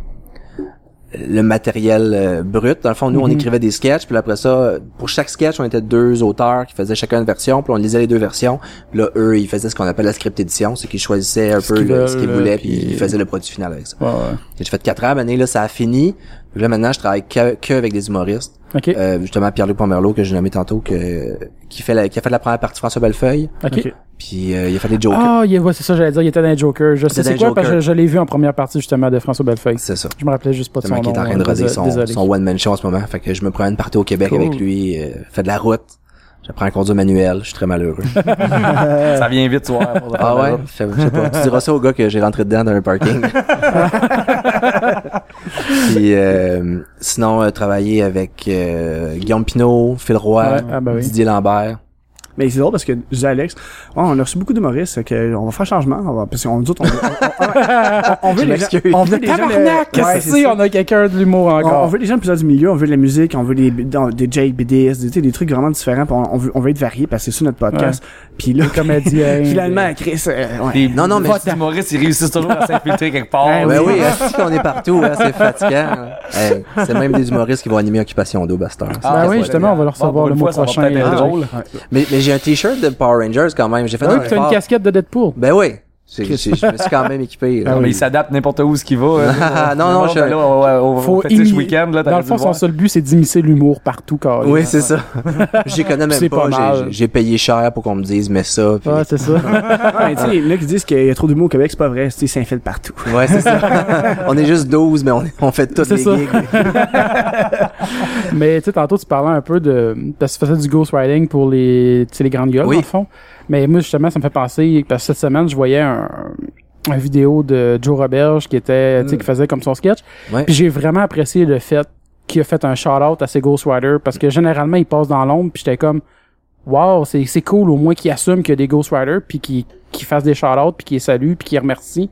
le matériel euh, brut dans le fond nous on Mhm. écrivait des sketchs puis après ça pour chaque sketch on était deux auteurs qui faisaient chacun une version puis on lisait les deux versions puis là eux ils faisaient ce qu'on appelle la script édition c'est qu'ils choisissaient un peu qu'ils le- ce qu'ils voulaient puis- puis ils faisaient le produit final avec ça Ouais, ouais. j'ai fait quatre ans année là ça a fini Puis là maintenant je travaille que, que avec des humoristes Ok. euh, justement Pierre-Luc Pomerleau que j'ai nommé tantôt que qui fait la, qui a fait la première partie François Bellefeuille ok. Ok. Puis euh, il a fait les jokers Ah, il- ouais, c'est ça, j'allais dire, il était dans les Joker. Je sais c'est quoi, les parce que Joker. je, je l'ai vu en première partie, justement, de François Bellefeuille. c'est ça Je me rappelais juste pas de son nom. qui est en train de euh, roder son, son one man show en ce moment. Fait que je me prends une partie au Québec Cool. avec lui, euh, fait de la route. J'apprends à conduire manuel, je suis très malheureux. Ça vient vite, le ah ouais? là. Je sais je sais pas. Tu diras ça au gars que j'ai rentré dedans dans un parking. Puis euh, sinon, euh, travailler avec euh, Guillaume Pinot, Phil Roy, Ouais, ah, oui. Didier Lambert. Mais c'est drôle parce que je à Alex, oh, on a reçu beaucoup d'humoristes, fait que on va faire changement, on va, parce qu'on nous autres, on, on, on- on veut les gens, on veut les gens, Tabarnak, Ouais, ça. On a quelqu'un de l'humour On, on encore. veut les gens de plusieurs du milieu, on veut de la musique, on veut des, dans- des Jake, BDS, des, des trucs vraiment différents, puis on, on veut, on veut être varié parce que c'est ça notre podcast. Puis là, comédien. finalement, Chris, euh, ouais. Les Non, non, mais- petits humoristes, ils réussissent toujours à s'infiltrer quelque part. Ouais, Ben oui. oui, est-ce qu'on est partout, hein, c'est fatigant. Hey, c'est même des humoristes qui vont animer Occupation d'eau, Bastard. Ah, Ben oui, ouais, justement, on va le recevoir pour le mois prochain. euh, drôle. Mais j'ai un t-shirt de Power Rangers quand même. J'ai fait Ah un oui, t'as une casquette de Deadpool. Ben oui. J'ai- Je me suis quand même équipé. là. Non, mais il s'adapte n'importe où ce qu'il va. hein. Ah, non, non, je- ben là, au, au, au Faut imi- Weekend, là, Dans le fond, le son seul but, c'est d'immiscer l'humour partout, carrément. Oui, c'est ça. J'y connais même C'est pas. pas J'ai- payé cher pour qu'on me dise, mais ça. puis- Ouais, c'est ça. Ah, mais tu sais, là qui disent qu'il y a trop d'humour au Québec, c'est pas vrai, tu sais, ça infiltre partout. Ouais, c'est ça. on est juste 12, mais on, fait toutes C'est les ça. gigs. Mais tu sais, tantôt, tu parlais un peu de. Parce que tu faisais du ghostwriting pour les, tu sais, les grandes gueules, Oui. dans le fond. Mais moi, justement, ça me fait penser. Parce que cette semaine, je voyais un, un vidéo de Joe Roberge qui était, tu sais, Mm. qui faisait comme son sketch. Ouais. Puis j'ai vraiment apprécié le fait qu'il a fait un shout-out à ses ghostwriters parce que généralement, il passe dans l'ombre. Puis j'étais comme. Wow, c'est c'est cool au moins qu'il assume qu'il y a des ghostwriters puis qu'il qu'il fasse des shout-outs puis qu'il salue puis qu'il remercie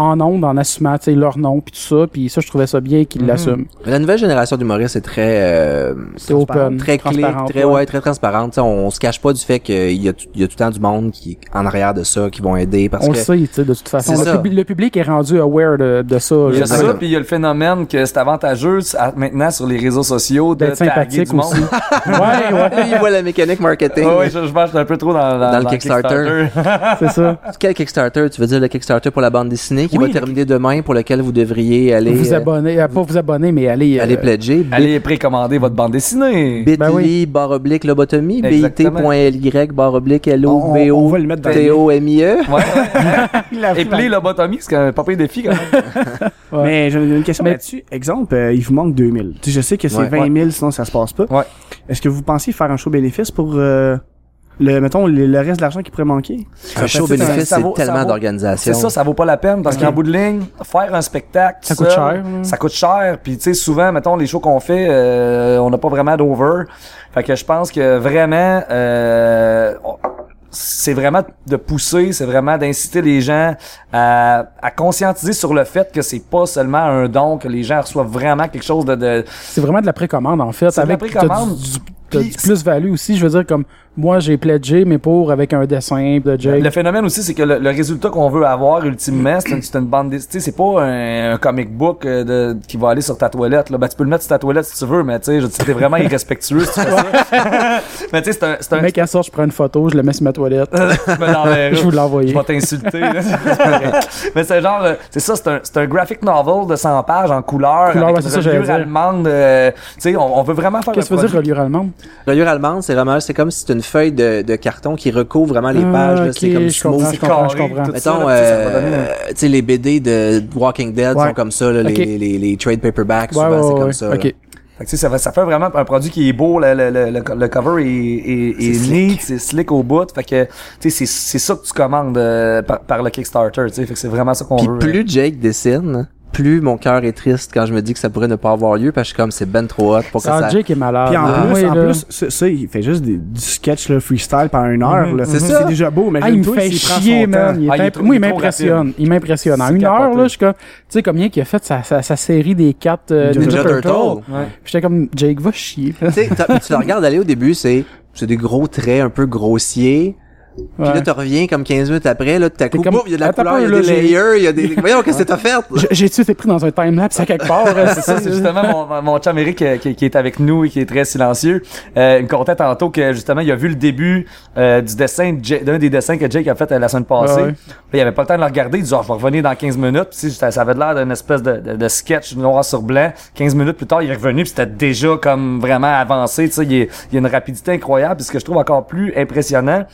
en ondes en assumant tu sais leur nom puis tout ça puis ça je trouvais ça bien qu'il Mhm. l'assume La nouvelle génération d'humoristes est très, euh, c'est open très clé, transparent, très, ouais, très transparente. On, on se cache pas du fait qu'il y a, tout- il y a tout le temps du monde qui est en arrière de ça, qui vont aider parce on que. le sait, tu sais, de toute façon. Le, public est rendu aware de, de ça. Il y a ça, puis il y a le phénomène que c'est avantageux à- maintenant sur les réseaux sociaux de D'être taguer sympathique du monde. aussi. ouais, ouais, il voit la mécanique marketing. Ouais, je, je marche un peu trop dans, dans, Dans le Kickstarter. c'est ça. Quel Kickstarter? Tu veux dire le Kickstarter pour la bande dessinée? Qui Oui, va terminer demain pour lequel vous devriez aller, vous euh, abonner, euh, pas vous abonner, mais aller. euh, aller pledger. Allez précommander votre bande dessinée. bit.ly Ben oui. barre oblique lobotomie, bit.ly barre oblique L-O-B-O va le mettre dans T-O-M-I-E. Ouais, ouais. le... Et puis lobotomie, c'est un pas pire défi quand même. Ouais. Mais j'ai une question là-dessus. Exemple, euh, il vous manque 2000. Tu sais, je sais que c'est Ouais. 20 000, sinon ça se passe pas. Ouais. Est-ce que vous pensez faire un show bénéfice pour, euh, le, mettons, le, le reste de l'argent qui pourrait manquer? Un show bénéfice, c'est tellement d'organisation. C'est ça, ça vaut pas la peine parce qu'en bout de ligne, faire un spectacle, Ça coûte cher. Ça coûte cher. Puis tu sais, souvent, mettons les shows qu'on fait, euh, on n'a pas vraiment d'over. Fait que je pense que vraiment, euh, c'est vraiment de pousser, c'est vraiment d'inciter les gens à, à conscientiser sur le fait que c'est pas seulement un don, que les gens reçoivent vraiment quelque chose de, de C'est vraiment de la précommande, en fait. C'est de la précommande. du, du plus-value aussi. Je veux dire, comme moi, j'ai pledgé, mais pour avec un dessin de Jake. Le phénomène aussi, c'est que le, le résultat qu'on veut avoir ultimement, c'est une, une bande dessinée. C'est pas un, un comic book euh, de, qui va aller sur ta toilette. Là. Ben, tu peux le mettre sur ta toilette si tu veux, mais tu sais, t'es vraiment irrespectueux si tu fais ça. mais tu sais, c'est un, c'est Le un, mec, à sort, je prends une photo, je le mets sur ma toilette. je vous l'envoyer. Je vais t'insulter. Mais c'est genre, euh, c'est ça, c'est un, c'est un graphic novel de 100 pages en couleur, Couleur, ouais, c'est une ça, j'allais dire. allemande. euh, tu sais, on, on veut vraiment faire Qu'est-ce que un ça veut dire reliure allemande? Reliure allemande, c'est vraiment, c'est comme si c'était une feuille de, de carton qui recouvre vraiment les Ah, pages, C'est comme je comprends, smooth. je comprends, je comprends. Mettons, euh, tu sais, les BD de Walking Dead Ouais. sont comme ça, là, les, les, les trade paperbacks, Ouais, souvent, ouais, c'est ouais, comme ouais. ça. là. Ok. Fait que, tu sais, ça, fait, ça fait vraiment un produit qui est beau, le, le, le, le- le cover est, est, est, C'est neat, slick. c'est slick au bout. Fait que, tu sais, c'est, ça que tu commandes euh, par, par le Kickstarter, tu sais. Fait que c'est vraiment ça qu'on Puis veut. plus Jake dessine, plus mon cœur est triste quand je me dis que ça pourrait ne pas avoir lieu parce que je suis comme c'est ben trop hot pour que ça. Jake est malade. Puis en Ah, plus, oui, en là. plus, ça, ça, il fait juste des- du sketch là, freestyle pendant une heure. Mhm. là. C'est ça. C'est déjà beau, mais Ah, il me fait chier, man. Il est Ah, il il il m'impressionne. Il m'impressionne. En une heure, là, je suis comme, tu sais, combien qu'il a fait sa, sa, sa série des quatre euh, Ninja Ninja, Turtle. Turtles. Ouais. J'étais comme, Jake, va chier. Tu sais, t'as- tu le regardes aller au début, c'est c'est des gros traits un peu grossiers. Puis là, tu reviens comme 15 minutes après, là, à coup, comme- boum, il y a de la Attends couleur, il y a des layers, il y a des... Voyons, qu'est-ce que t'as fait? J'ai-tu été pris dans un timelapse à quelque part? c'est ça, c'est justement mon, mon chum Eric euh, qui, qui est avec nous et qui est très silencieux. Euh, il me contait tantôt que justement il a vu le début euh, du dessin d'un des dessins que Jake a fait euh, la semaine passée. Ouais. Là, il avait pas le temps de le regarder. Il dit oh, je vais revenir dans 15 minutes. Puis, ça avait l'air d'une espèce de, de, de sketch noir sur blanc. 15 minutes plus tard, il est revenu puis c'était déjà comme vraiment avancé. Tu sais, il, y a une rapidité incroyable. Puis ce que je trouve encore plus impressionnant,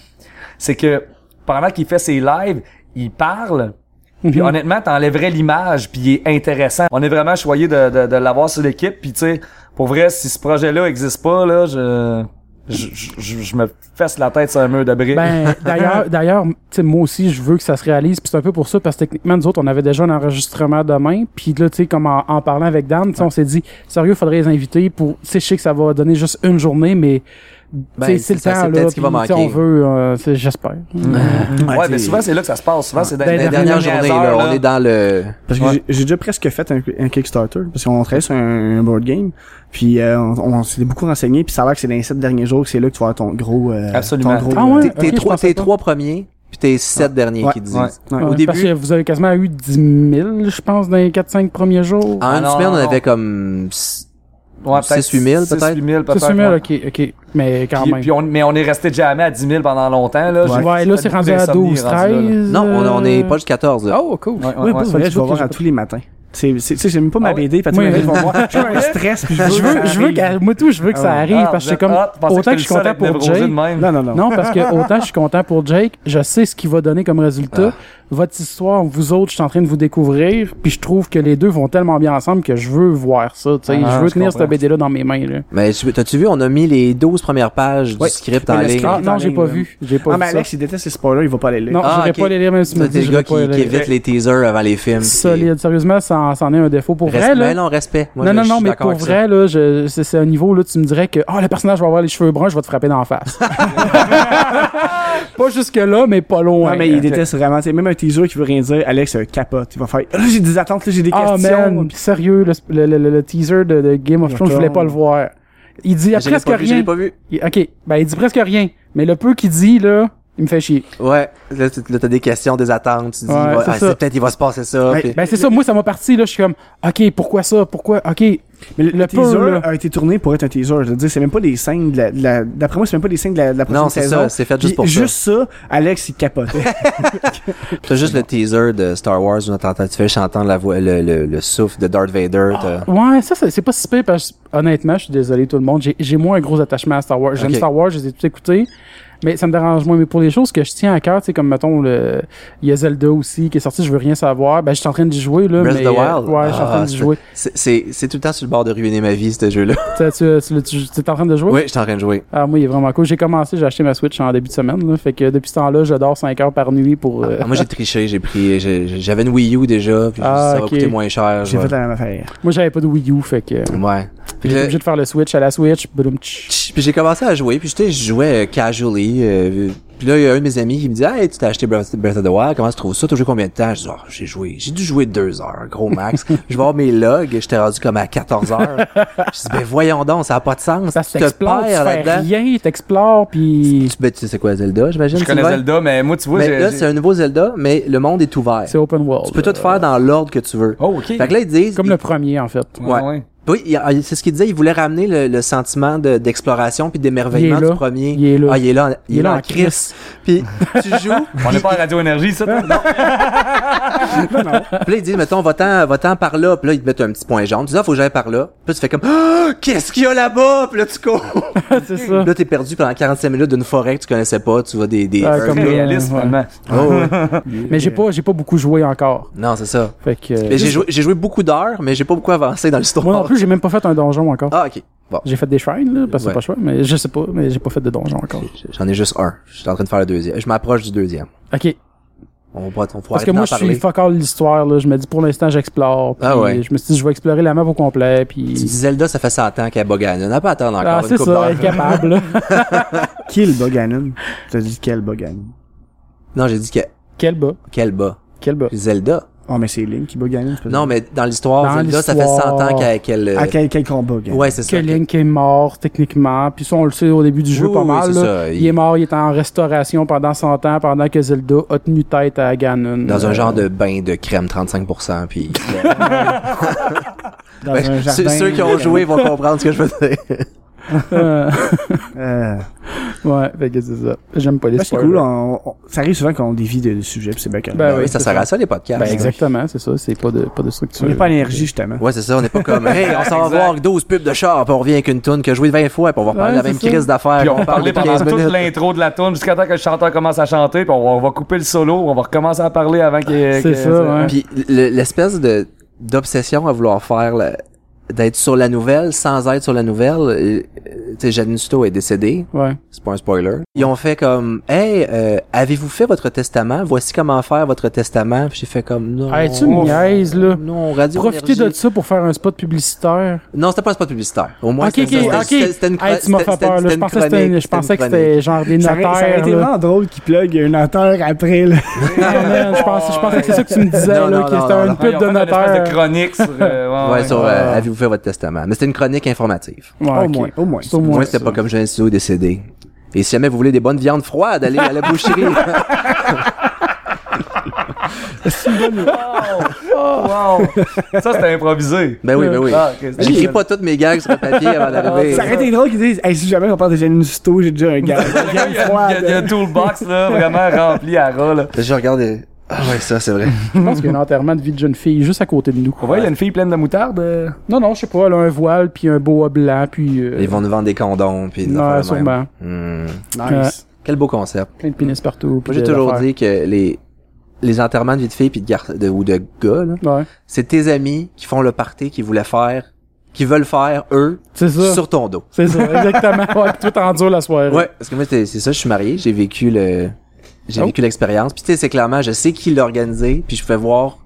c'est que pendant qu'il fait ses lives, il parle. Puis Mhm. honnêtement, t'enlèverais l'image, puis il est intéressant. On est vraiment choyé de, de, de l'avoir sur l'équipe, puis tu sais, pour vrai, si ce projet-là existe pas, là, je, je, je, je me fesse la tête sur un mur de briques. Ben, d'ailleurs, d'ailleurs, moi aussi, je veux que ça se réalise, puis c'est un peu pour ça, parce que techniquement, nous autres, on avait déjà un enregistrement demain, puis là, tu sais, comme en, en parlant avec Dan, on s'est dit, sérieux, faudrait les inviter pour, tu sais, je sais que ça va donner juste une journée, mais, Ben, c'est le temps, c'est là, peut-être ce qui va manquer. on veut, euh, j'espère. ouais, Ouais, mais t'sais- souvent c'est là que ça se passe. Souvent c'est dans Ben, les La dernière dernière dernières journée, heures, là, on est dans le... Parce que Ouais. j'ai- j'ai déjà presque fait un, un Kickstarter, parce qu'on travaillait sur un, un board game, puis euh, on, on s'est beaucoup renseigné, puis ça a l'air que c'est dans les sept derniers jours que c'est là que tu vas avoir ton gros... euh, Absolument. ton gros, Ah ouais? T'es ok, t'es je trois, trois premiers, puis t'es sept derniers Ouais, qui disent. ouais. Ouais. Au Ouais, début, Parce que vous avez quasiment eu 10 000, je pense, dans les 4-5 premiers jours. en Ah une non, semaine, on avait comme... Ouais, 6-8 000 peut-être? 6-8 000 peut-être? C'est sûr, ouais. ok, ok. Mais quand Puis- même. puis on, mais on est resté jamais à 10 000 pendant longtemps. Là, ouais, j'ai là, c'est rendu à d'insomnie 12, rendu là, là. 13. Non, on, on est pas jusqu'à 14, là. Oh, cool. Ouais, ouais, Oui, ouais. pour vrai, je vais voir à tous les matins. C'est, c'est, tu sais, j'aime pas ma Ah ouais. BD, fait que Moi, tu sais, je voir. J'ai un stress, puis je veux Je que veux, veux moi tout, je veux que ça Ah, arrive Ah, parce que c'est comme autant que je suis content pour Jake. Non, non, non. Non, parce que autant je suis content pour Jake, je sais ce qu'il va donner comme résultat. Votre histoire, vous autres, je suis en train de vous découvrir, puis je trouve que les deux vont tellement bien ensemble que je veux voir ça. tu sais. Ah, je veux je tenir cette BD-là dans mes mains. Là. Mais tu- t'as-tu vu, on a mis les 12 premières pages Ouais. du script Mais en ligne? Ah, non, j'ai pas vu. J'ai pas Ah, vu mais ça. Alex, il déteste les spoilers, il va pas les lire. Non, Ah, j'irai ok. pas les lire, même si tu me dis je vais gars qui, les qui évite les teasers avant les films. puis Solide. Sérieusement, ça, ça en est un défaut. Pour vrai, là. non, respect. Moi, non, je- non, je non, mais pour vrai, là, je, c'est, c'est un niveau, là, tu me dirais que, oh, le personnage va avoir les cheveux bruns, je vais te frapper dans la face. pas jusque là, mais pas loin. Ouais, mais il déteste vraiment. Tu sais, même un teaser qui veut rien dire, Alex capote. Il va faire Là, j'ai des attentes, là, j'ai des Ah, questions. man, pis sérieux, le, le, le- le teaser de, de Game of Thrones, je voulais pas le voir. Il dit presque pas vu, je l'ai rien. pas vu. Il- ok, ben il dit presque rien. Mais le peu qu'il dit, là, il me fait chier. Ouais, là, tu- là, t'as des questions, des attentes, tu te dis, Ouais, c'est ah, c'est peut-être il va se passer ça. Ben c'est ça, moi ça m'a parti, là, je suis comme, ok, pourquoi ça, pourquoi, ok. Mais le, Le teaser peu, là. a été tourné pour être un teaser. Je veux dire, c'est même pas des scènes de la, de la- d'après moi, c'est même pas des scènes de la, de la prochaine Non, c'est saison. ça, c'est fait juste Puis pour ça. Juste ça, Alex, il capotait. T'as juste le teaser de Star Wars où tu fais chantant la voix, le, le, le souffle de Darth Vader. t'as- Ouais, ça, c'est c'est pas si pire parce que, honnêtement, je suis désolé tout le monde, j'ai- j'ai moins un gros attachement à Star Wars. J'aime. Star Wars, je les ai tous écoutés. Mais ça me dérange moins. Mais pour les choses que je tiens à cœur, tu sais, comme mettons, le... il y a Zelda aussi qui est sorti, je veux rien savoir. Ben, je suis en train d'y jouer, là. Breath mais, of the euh, Wild. ouais, je suis en Ah, train d'y c'est- jouer. C'est, tout le temps sur le bord de ruiner ma vie, ce jeu-là. Tu, tu, tu, tu, tu es en train de jouer? Oui, je suis en train de jouer. Ah, moi, il est vraiment cool. J'ai commencé, j'ai acheté ma Switch en début de semaine, là. Fait que depuis ce temps-là, je dors 5 heures par nuit pour. euh, Ah, moi, j'ai triché, j'ai pris, j'ai- j'avais une Wii U déjà, puis Ah, ça va coûter moins cher. J'ai fait la même affaire. Moi, j'avais pas de Wii U, fait que. Ouais. Le- obligé de faire le switch à la Switch. Boum, Puis j'ai commencé à jouer, puis je jouais euh, euh, puis là, il y a un de mes amis qui me dit Hey, tu t'as acheté Breath of the Wild, comment tu trouves ça? T'as joué combien de temps? Je dis Oh, j'ai joué, j'ai dû jouer deux heures, gros max. je vais voir mes logs, j'étais rendu comme à 14 heures. je dis Ben voyons donc, ça a pas de sens. Ça tu te perds là-dedans. rien, t'explores, puis Tu, ben, tu sais c'est quoi Zelda, j'imagine? Je connais? Zelda, mais moi, tu vois, Mais là, c'est un nouveau Zelda, mais le monde est ouvert. c'est open world. Tu peux tout euh, faire dans l'ordre que tu veux. Oh, OK. Fait que là, ils disent... Comme le premier, en fait. Ouais. ouais. Oui, il- il- c'est ce qu'il disait, il voulait ramener le, le sentiment de- d'exploration puis d'émerveillement Il du premier. Il est là. Ah, il est là, en- il, est là en crise. Puis tu joues, On n'est pas à Radio Énergie, ça? toi? puis là, ils disent, mettons, va-t'en, va-t'en par là. Puis là, ils te mettent un petit point jaune. Tu dis, ah, faut que j'aille par là. Puis là, tu fais comme, ah, qu'est-ce qu'il y a là-bas? Puis là, tu cours. c'est ça. là, t'es perdu pendant 45 minutes d'une forêt que tu connaissais pas. Tu vois des... des Ah, comme- Ouais. finalement. Oh, ouais. Mais j'ai pas, j'ai pas beaucoup joué encore. Non, c'est ça. Fait que. euh, Mais j'ai joué, j'ai joué beaucoup d'heures, mais j'ai pas beaucoup avancé dans l'histoire. Plus, j'ai même pas fait un donjon encore. Ah, ok. Bon. J'ai fait des shrines, là, parce que Ouais. c'est pas le choix, mais je sais pas, mais j'ai pas fait de donjon encore. J'en ai juste un. Je suis en train de faire le deuxième. Je m'approche du deuxième. Ok. On va, on Parce que moi, je suis fuck all l'histoire, là. Je me dis, pour l'instant, j'explore. Puis Ah ouais. Je me suis dit, je vais explorer la map au complet, Tu dis puis. Zelda, ça fait 100 ans qu'elle bogane. On n'a pas à attendre encore Ah, une c'est couple ça, capable, là. Kill Boganon. T'as dit quel Boganon? Non, j'ai dit que, Quel bas? quel bas? Quel bas? Zelda. Oh, mais c'est Link qui c'est pas Non, mais dans l'histoire, Zelda, ça fait 100 ans qu'elle... euh, À quel, quel combat, Ganon? Ouais, c'est ça. Que Link est mort, techniquement. Puis ça, on le sait au début du jeu Oui, pas oui, mal, là. ça. Il est mort, il est en restauration pendant 100 ans, pendant que Zelda a tenu tête à Ganon. Dans un Euh, genre de bain de crème 35%, puis... Dans Ben, un ceux, jardin. ceux qui ont joué vont comprendre ce que je veux dire. Euh, Euh, ouais, fait que c'est ça. J'aime pas les ouais, c'est cool. on- on- ça arrive souvent qu'on dévie de, de sujet, puis c'est bien correct. Ben oui, oui, ça sert ça. à ça, les podcasts. Ben exactement, c'est ça. C'est pas de, pas de On structure. n'est pas à l'énergie, justement. Ouais, c'est ça, on n'est pas comme, hey, on s'en va voir 12 pubs de char, puis on revient avec une toune que joué 20 fois, puis on va reparler Ouais, de la même ça. crise d'affaires. Puis on parle parlait pendant 15 toute l'intro de la tune jusqu'à temps que le chanteur commence à chanter, puis on va, on va couper le solo, on va recommencer à parler avant qu'il C'est que- ça, ouais. Puis le- l'espèce de d'obsession à vouloir faire la- d'être sur la nouvelle sans être sur la nouvelle, euh, tu Suto est décédée, Ouais. c'est pas un spoiler. Ils ont fait comme, hey, euh, avez-vous fait votre testament? Voici comment faire votre testament. Puis j'ai fait comme, non. Hey, tu me niaises, là. Non, radio. Profitez de ça pour faire un spot publicitaire. Non, c'était pas un spot publicitaire. Au moins, ok, c'était ok, ça. ok. C'était- C'était une Hey, tu m'as c'était- fait peur, là. c'était Je une pensais que c'était, chronique, je pensais que une chronique. c'était genre des aurait, ça aurait notaires, été vraiment drôle qu'il plug un auteur après, là. Je pensais, je pensais que c'est ça que tu me disais, là, que c'était une pub de notaire. de chronique sur... euh, Ouais, sur, avez-vous fait votre testament. Mais c'était une chronique informative. Ouais, Au moins, au moins. Au Moi, moins c'était pas comme Jean Studio décédé. Et si jamais vous voulez des bonnes viandes froides, allez à la boucherie. Wow! Ça, c'était improvisé. ben oui, ben oui. Ah, J'écris pas toutes mes gags sur le papier avant d'arriver. Ça aurait été drôle qu'ils disent, hey, si jamais on parle de Janine Susto, j'ai déjà un gars. Il y a- il y a- il y a- il y a un toolbox, là, vraiment rempli à ras, là. Je regarde. Ah ouais, ça, c'est vrai. Je pense qu'il y a un enterrement de vie de jeune fille juste à côté de nous. Voit, il y a une fille pleine de moutarde. euh. Non, non, je sais pas, elle a un voile, puis un boa blanc, puis... euh, Ils vont nous vendre des condoms, puis des Ouais, affaires de même. sûrement. Hmm. Nice. Quel beau concept. Plein de pénis partout. puis Moi, j'ai toujours dit que les, les enterrements de vie de filles puis de, gar- de ou de gars, là, Ouais, c'est tes amis qui font le party qu'ils voulaient faire, qui veulent faire, eux, c'est ça. sur ton dos. C'est ça, exactement. Ouais, puis toi, t'endures la soirée. Ouais, parce que moi, c'est c'est ça, je suis marié, j'ai vécu le, j'ai Oh. vécu l'expérience. Puis tu sais, c'est clairement, je sais qui l'a organisé, puis je fais voir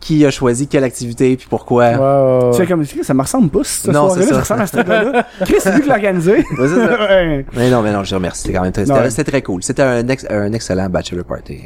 qui a choisi quelle activité, puis pourquoi. Ouais. Tu fais comme, Chris, ça me ressemble pas, cette Non, c'est ça ça. ressemble à ce gars-là. Chris, c'est lui qui l'a organisé. Ouais, c'est ça. Ouais. Mais non, mais non, je te remercie. C'était quand même très, c'était Ouais. c'était très cool. C'était un, ex- un excellent bachelor party.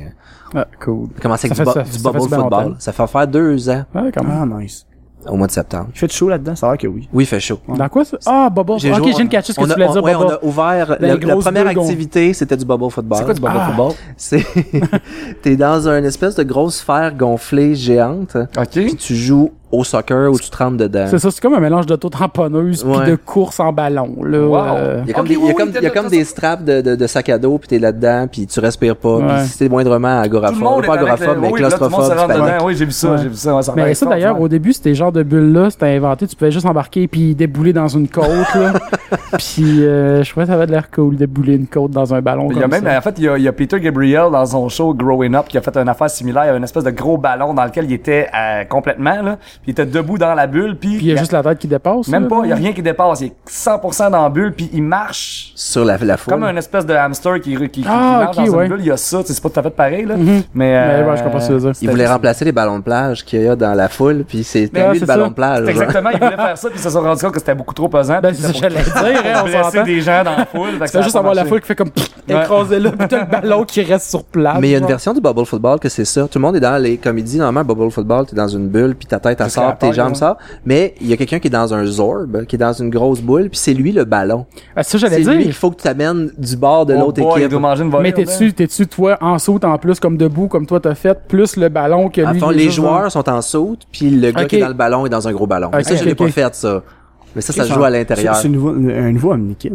Ah, cool. Commencé avec Ça du, fait- bo- ça- du ça fait bubble football. Ça fait faire deux ans, Ouais, quand même. Ah, nice. Au mois de septembre. Il fait chaud là-dedans, ça a l'air que oui. Oui, il fait chaud. Dans quoi ça? Ah, Bubble. J'ai Ok, j'ai une catch ce que on tu voulais on- dire, ouais, Bubble. on a ouvert, Dans la, première activité, c'était du bubble football. C'est quoi du bubble Ah. football? C'est, t'es dans une espèce de grosse sphère gonflée géante, puis OK. tu joues au soccer où tu te rentres dedans. C'est ça, c'est comme un mélange d'auto-tamponneuse puis Ouais. de course en ballon, là. Wow. euh, Il y a comme des, y a comme, y a comme straps de, de, de sac à dos, puis t'es là-dedans, puis tu respires pas. Ouais. Puis si t'es moindrement Tout le monde agoraphobe, est pas agoraphobe, mais oui, claustrophobe. Oui, j'ai vu ça, Ouais. j'ai vu ça. Mais ça, d'ailleurs, au début, c'était genre de bulle-là, c'était inventé, tu pouvais juste embarquer puis débouler dans une côte, là. puis euh, je trouvais que ça avait de l'air cool, débouler une côte dans un ballon Il y a comme même, ça. en fait, il y, a, a Peter Gabriel dans son show Growing Up qui a fait une affaire similaire. Il y avait une espèce de gros ballon dans lequel il était euh, complètement, là. Puis il était debout dans la bulle, puis il y a juste la tête qui dépasse. même là, pas, il y a rien qui dépasse, il est 100% dans la bulle, puis il marche Sur la, la foule. comme un espèce de hamster qui, qui, qui Ah, marche ok, dans ouais. une bulle, il y a ça, c'est pas tout à fait pareil, là, Mhm. mais... Mais euh, ouais, je comprends ce que tu veux dire. Il voulait remplacer les ballons de plage qu'il y a dans la foule, puis c'est Mais ouais, lui c'est le ballon de plage. c'est exactement, ils voulaient faire ça, puis ils se sont rendus compte que c'était beaucoup trop pesant. Ben, c'est ça j'allais dire, on s'entend. des gens dans la foule. a juste avoir la foule qui fait comme écrasé là, pis t'as le ballon qui reste sur place. Mais il y a une version du bubble football que c'est ça. Tout le monde est dans les comédies. Normalement, bubble football, t'es dans une bulle, puis ta tête, Tes jambes ouais. sortent. Mais il y a quelqu'un qui est dans un zorb, qui est dans une grosse boule, puis c'est lui le ballon. Ah, c'est ça, j'allais lui dire. qu'il faut que tu amènes du bord de Oh l'autre Il équipe. doit manger une volée. Mais t'es-tu, t'es-tu toi en saute en plus comme debout comme toi t'as fait plus le ballon que lui. Fond, il les joueurs sont en saute, puis le gars qui est dans le ballon est dans un gros ballon. Ok, ça, je l'ai pas fait, ça. Mais ça, ça se joue à l'intérieur. C'est c'est nouveau, un nouveau Omnikin.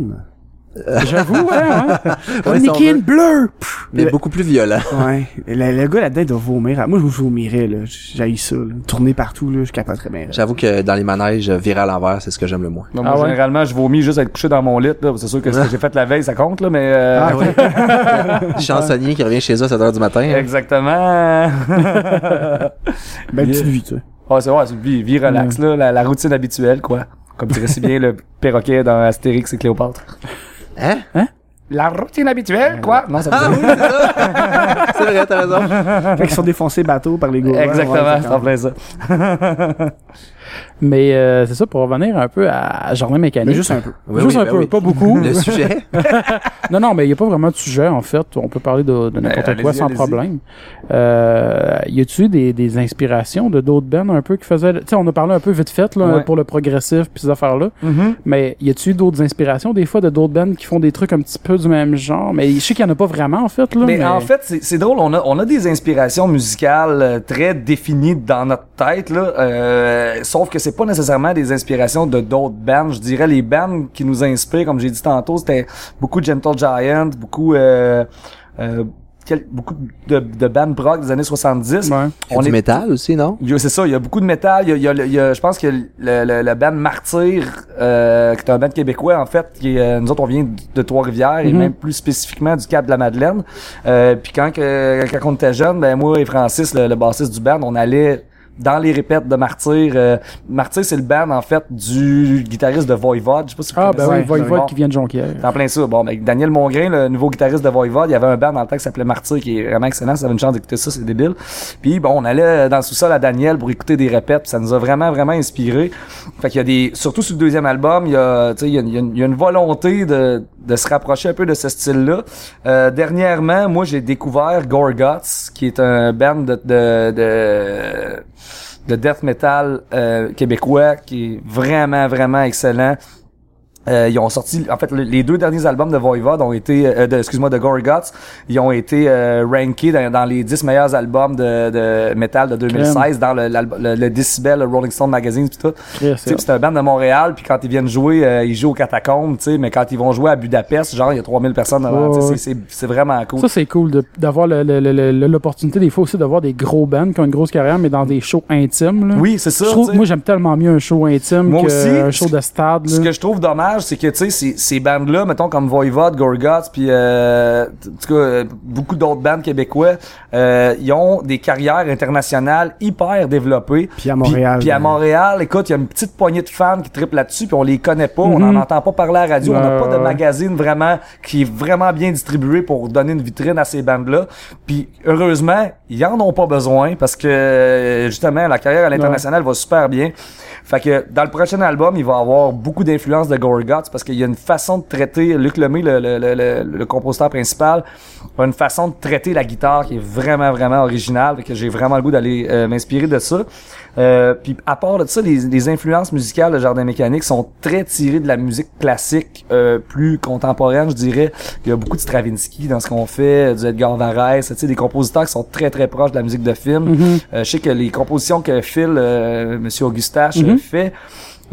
J'avoue, ouais, ouais. Ouais, si on Anakin veut. bleu. Mais Le- beaucoup plus violent. Ouais. Le, le gars là-dedans il doit vomir. Moi, je vomirais, là. J'ai ça, là. Tourner partout, là. Je capoterais bien. J'avoue que dans les manèges, virer à l'envers, c'est ce que j'aime le moins. Moi, Ah ouais? généralement, je vomis juste à être couché dans mon lit. là. C'est sûr que ce que j'ai fait la veille, ça compte, là, mais... euh, Ah ouais. Chansonnier qui revient chez eux à 7h du matin. hein. Exactement. Ben, petite vie, tu sais. Ouais, c'est vrai, c'est une vie, vie relax, là, la, la routine habituelle, quoi. Comme dirait si bien le perroquet dans Astérix et Cléopâtre. Hein? La routine habituelle, quoi? Non, ça Ah oui, c'est ça! c'est vrai, t'as raison. Fait qu'ils sont défoncés bateau par les gars. Exactement, c'est en plein ça. Mais euh, c'est ça pour revenir un peu à Jardin mécanique. Mais juste un peu. Oui, Juste oui, un ben peu, oui. pas beaucoup. Le sujet. Non, non, mais il n'y a pas vraiment de sujet, en fait. On peut parler de, de n'importe quoi sans problème. Euh, y a-tu des, des inspirations de d'autres bands un peu qui faisaient... Tu sais, on a parlé un peu vite fait, là, Ouais. pour le progressif puis ces affaires-là. Mais y a-tu d'autres inspirations, des fois, de d'autres bands qui font des trucs un petit peu du même genre? Mais je sais qu'il y en a pas vraiment, en fait, là. Mais, en fait, c'est c'est drôle, on a, on a des inspirations musicales euh, très définies dans notre tête, là. euh, sauf que c'est pas nécessairement des inspirations de d'autres bands. Je dirais les bands qui nous inspirent, comme j'ai dit tantôt, c'était beaucoup de Gentle Giant, beaucoup euh, euh, beaucoup de, de bands prog des années 70. Ouais. On du est métal aussi, non? c'est ça, il y a beaucoup de métal. Il y a, il y a le- il y a- je pense que le, le, le band Martyr, euh, qui est un band québécois, en fait, qui est, euh, nous autres, on vient de, de Trois-Rivières, et Mhm. même plus spécifiquement du Cap de la Madeleine. Euh, puis quand, que, quand on était jeunes, ben moi et Francis, le, le bassiste du band, on allait dans les répètes de Martyr. Euh, Martyr, c'est le band, en fait, du guitariste de Voivod. Je sais pas si vous Ah, ben oui, Voivod qui vient de Jonquière. En plein ça. Bon, ben, Daniel Mongrain, le nouveau guitariste de Voivod, il y avait un band dans le temps qui s'appelait Martyr, qui est vraiment excellent. Si vous avez une chance d'écouter ça, c'est débile. Puis bon, on allait dans le sous-sol à Daniel pour écouter des répètes, puis ça nous a vraiment, vraiment inspiré. Fait qu'il y a des, surtout sur le deuxième album, il y a, tu sais, il y a, il y a une- il y a une volonté de, de se rapprocher un peu de ce style-là. Euh, dernièrement, moi, j'ai découvert Gorguts, qui est un band de, de, de de death metal euh, québécois qui est vraiment vraiment excellent. Euh, ils ont sorti, en fait, le- les deux derniers albums de Voivod ont été, euh, de, excuse-moi, de Gorguts, ils ont été euh, rankés dans, dans les 10 meilleurs albums de, de metal de 2016 dans le, le, le Decibel, le Rolling Stone Magazine pis tout. Chris, Tu sais, c'est- un band de Montréal, puis quand ils viennent jouer, euh, ils jouent aux catacombes, tu sais, mais quand ils vont jouer à Budapest, genre, il y a 3000 personnes sais, ouais. c'est- vraiment cool. Ça, c'est cool d'avoir l'opportunité, des fois aussi, d'avoir des gros bands qui ont une grosse carrière, mais dans des shows intimes. Là. oui, c'est ça. Je trouve, moi, j'aime tellement mieux un show intime qu'un show de stade. Ce là. que je trouve dommage, c'est que, tu sais, ces, ces bandes-là, mettons, comme Voivod, Gorguts, puis euh, en tout cas, euh, beaucoup d'autres bandes québécois, euh, ils ont des carrières internationales hyper développées. Puis à Montréal, Puis, à ben- Montréal, écoute, il y a une petite poignée de fans qui triplent là-dessus, puis on les connaît pas, on Mhm. n'en entend pas parler à la radio, on n'a pas de magazine vraiment qui est vraiment bien distribué pour donner une vitrine à ces bandes-là. Puis heureusement, ils en ont pas besoin parce que euh, justement, la carrière à l'international va super bien. Fait que dans le prochain album, il va avoir beaucoup d'influence de Gorguts parce qu'il y a une façon de traiter, Luc Lemay, le, le, le, le, le compositeur principal, a une façon de traiter la guitare qui est vraiment, vraiment originale. Que j'ai vraiment le goût d'aller euh, m'inspirer de ça. Euh, puis à part de ça, les, les influences musicales de Jardin Mécanique sont très tirées de la musique classique, euh, plus contemporaine, je dirais. Il y a beaucoup de Stravinsky dans ce qu'on fait, du Edgar Varese, tu sais, des compositeurs qui sont très très proches de la musique de film. Mhm. Euh, je sais que les compositions que Phil, euh, Monsieur Augustache, Mhm. euh, fait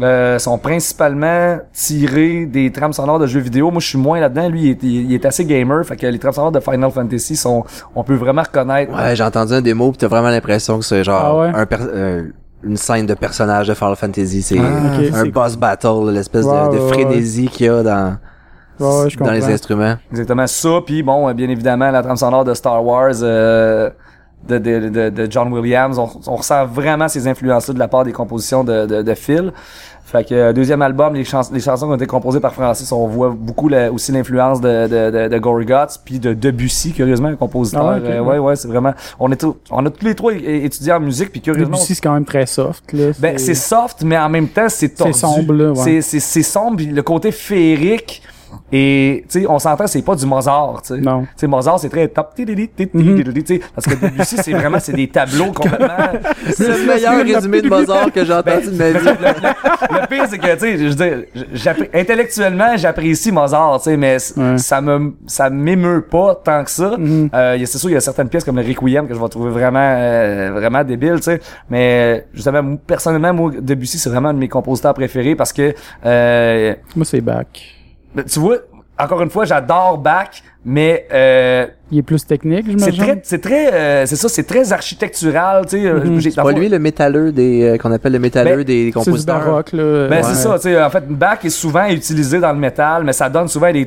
euh, sont principalement tirées des trames sonores de jeux vidéo. Moi, je suis moins là-dedans. Lui, il est, il est assez gamer, fait que les trames sonores de Final Fantasy sont, on peut vraiment reconnaître. Ouais, j'ai entendu un démo pis t'as vraiment l'impression que c'est genre Ah ouais? un per- euh, une scène de personnage de Final Fantasy. C'est Ah, un boss battle, l'espèce de, de ouais, frénésie qu'il y a dans, Ouais, ouais, je dans les instruments. Exactement ça. Puis bon, euh, bien évidemment, la trame sonore de Star Wars, euh, de, de, de, de John Williams. On, on ressent vraiment ces influences-là de la part des compositions de, de, de Phil. Fait que euh, deuxième album, les, chans- les chansons qui ont été composées par Francis, on voit beaucoup la- aussi l'influence de, de, de, de Gory Guts, puis de Debussy, curieusement, un compositeur. Ah ouais, Euh, ouais. ouais, ouais, c'est vraiment. On est tous- on a tous les trois étudié en musique, puis curieusement. Debussy, c'est quand même très soft, là. Ben, c'est soft, mais en même temps, c'est tordu. C'est sombre, là, ouais. C'est, sombre, puis le côté féerique. Et, tu sais, on s'entend, c'est pas du Mozart, tu sais. Non. Tu sais, Mozart, c'est très top, Mhm. Parce que Debussy, c'est vraiment, c'est des tableaux complètement. C'est le meilleur résumé de Mozart que j'ai entendu de ma le, vie. le- le pire, c'est que, tu sais, je veux dire, intellectuellement, j'apprécie Mozart, tu sais, mais ça me, ça m'émeut pas tant que ça. Mhm. Euh, il y a- c'est sûr, il y a certaines pièces comme le Requiem que je vais trouver vraiment, euh, vraiment débile, tu sais. Mais, justement, personnellement, moi, Debussy, c'est vraiment un de mes compositeurs préférés parce que, euh, Moi, c'est back. Tu vois, encore une fois, j'adore Bach, mais, euh, Il est plus technique, c'est j'imagine? très, c'est très, euh, c'est ça, c'est très architectural, tu sais. euh, j'ai- C'est pas lui le métalleux des euh, qu'on appelle le métalleux Ben, des C'est du compositeurs. baroque, là. Ben Ouais. c'est ça, tu sais, en fait, Bach est souvent utilisé dans le métal, mais ça donne souvent des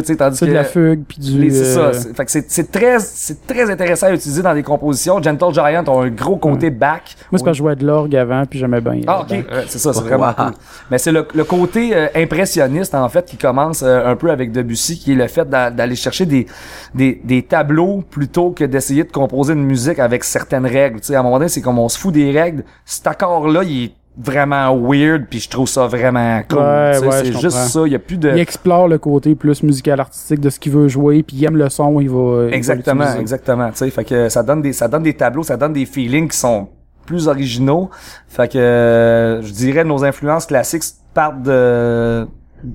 tu sais, tandis C'est que de la fugue, puis du... c'est euh, ça, c'est- fait que c'est c'est très c'est très intéressant à utiliser dans des compositions. Gentle Giant ont un gros côté Bach. Moi, c'est parce que je jouais de l'orgue avant, puis j'aimais bien. Ah euh, ok. Ouais, c'est ça, c'est Wow. vraiment cool. Mais c'est le, le côté euh, impressionniste en fait qui commence euh, un peu avec Debussy, qui est le fait d'a- d'aller chercher des, des des tableaux plutôt que d'essayer de composer une musique avec certaines règles. Tu sais, à un moment donné, c'est comme on se fout des règles. Cet accord là, il est vraiment weird, puis je trouve ça vraiment cool. Ouais, ouais, c'est juste ça. Il y a plus de Il explore le côté plus musical artistique de ce qu'il veut jouer, puis il aime le son, il va. il va Exactement, exactement. Tu sais, fait que ça donne des, ça donne des tableaux, ça donne des feelings qui sont plus originaux. Fait que euh, je dirais nos influences classiques partent de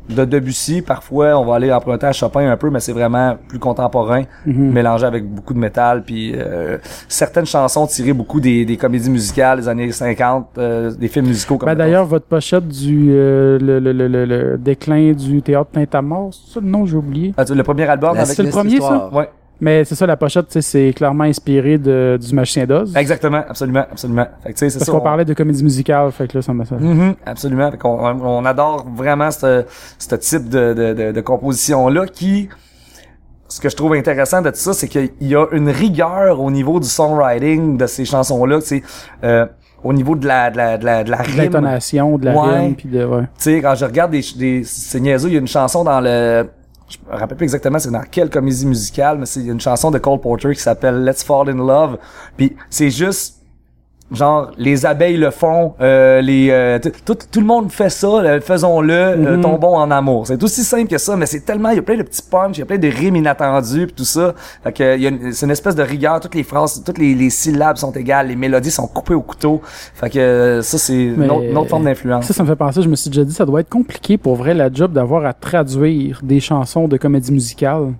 de Debussy. Parfois, on va aller emprunter à Chopin un peu, mais c'est vraiment plus contemporain, Mhm. mélangé avec beaucoup de métal. Puis euh, certaines chansons tirées beaucoup des, des comédies musicales des années 50, euh, des films musicaux comme Ben, d'ailleurs, votre pochette du euh, le, le, le, le, le déclin du théâtre Tintamarre, c'est ça le nom, j'ai oublié. Ah, tu- le premier album La avec c'est le premier, histoire. ouais, Mais c'est ça, la pochette, tu sais, c'est clairement inspiré de, du Magicien d'Oz. exactement, absolument, absolument. Fait que Parce qu'on on- parlait de comédie musicale, fait que là, ça m'a ça. Mhm, absolument. Fait qu'on- on, adore vraiment ce, ce type de, de, de, de composition-là qui... Ce que je trouve intéressant de tout ça, c'est qu'il y a une rigueur au niveau du songwriting de ces chansons-là. C'est euh, au niveau de la, de la, de la, de la De rime. l'intonation, de la Ouais. rime, puis de... Ouais. Tu sais, quand je regarde des, des c'est niaiseux, il y a une chanson dans le, je me rappelle plus exactement c'est dans quelle comédie musicale, mais c'est une chanson de Cole Porter qui s'appelle Let's Fall in Love. Puis c'est juste genre les abeilles le font, euh, les euh, tout, tout le monde fait ça, euh, faisons-le, euh, Mhm. tombons en amour. C'est aussi simple que ça, mais c'est tellement il y a plein de petits punch, il y a plein de rimes inattendues puis tout ça. Fait que il y a c'est une espèce de rigueur, toutes les phrases, toutes les, les syllabes sont égales, les mélodies sont coupées au couteau. Fait que euh, ça c'est une, autre- une autre forme d'influence. Ça, ça me fait penser, je me suis déjà dit, ça doit être compliqué pour vrai la job d'avoir à traduire des chansons de comédie musicale.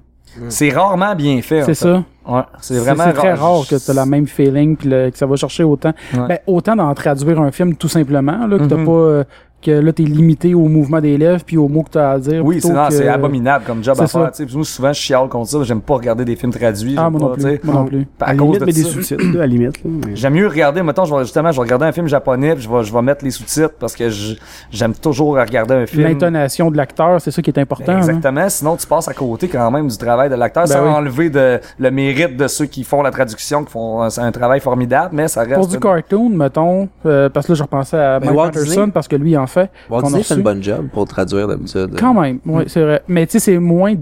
C'est rarement bien fait. C'est ça. Ouais, c'est vraiment c'est très rare que tu as la même feeling puis que ça va chercher autant. Ouais. Ben, autant d'en traduire un film tout simplement, là, que t'as Mhm. pas euh, que là t'es limité au mouvement des lèvres puis aux mots que t'as à dire. Oui, c'est non, que- c'est abominable comme job à ça. faire. tu Moi, souvent, je chiale contre ça. J'aime pas regarder des films traduits. Ah j'aime moi pas, non tu plus. Moi non plus. À, cause limite, de mais des ça. sous-titres, à la limite. Là, mais- J'aime mieux regarder, mettons, je vais, justement, je vais regarder un film japonais, puis je vais, je vais mettre les sous-titres parce que je- j'aime toujours regarder un film. L'intonation de l'acteur, c'est ça qui est important. Ben, hein? Exactement, sinon tu passes à côté quand même du travail de l'acteur Ben sans oui. enlever de, le mérite de ceux qui font la traduction, qui font un, un travail formidable, mais ça reste. Pour du cartoon, mettons, euh, parce que là je repensais à Mais Mike Walt Patterson Disney- parce que lui en fait. Walt Disney fait une bonne job pour traduire d'habitude. Quand même, oui, c'est vrai. Mais tu sais, c'est moins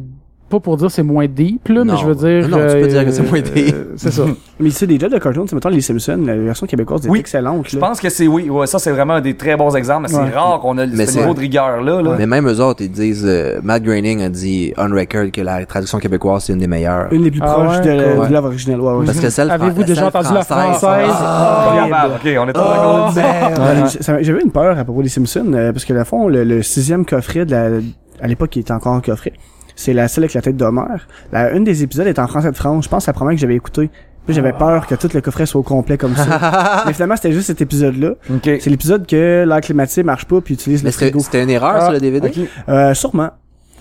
pas pour dire c'est moins deep là, mais je veux dire. Non, non, tu peux dire que c'est moins euh, deep. c'est ça. Mais c'est jobs de cartoon, c'est mettons les Simpsons, la version québécoise est Oui. excellente. Je pense que c'est oui, ouais, ça c'est vraiment un des très bons exemples, mais Ouais. c'est rare qu'on a Mais ce niveau de rigueur là. là. Mais même eux autres, ils disent, euh, Matt Groening a dit on record que la traduction québécoise c'est une des meilleures. Une des plus Ah proches ouais, de, cool. de l'œuvre originale. Ouais, ouais. Parce que celle Avez-vous déjà entendu la française? Capable, ok, on est Oh, d'accord là-dessus. merde. Ouais, ça- J'avais une peur à propos des Simpsons, euh, parce que le fond, le, le sixième coffret de la, à l'époque, il était encore en coffret. C'est la celle avec la tête d'Homer. La, une des épisodes est en français de France. Je pense que c'est la première que j'avais écouté. Puis j'avais peur que tout le coffret soit au complet comme ça. Mais finalement, c'était juste cet épisode-là. Ok. C'est l'épisode que l'air climatisé marche pas puis utilise Mais le frigo. c'était c'était une erreur Ah, sur le DVD? Ok. Euh, sûrement.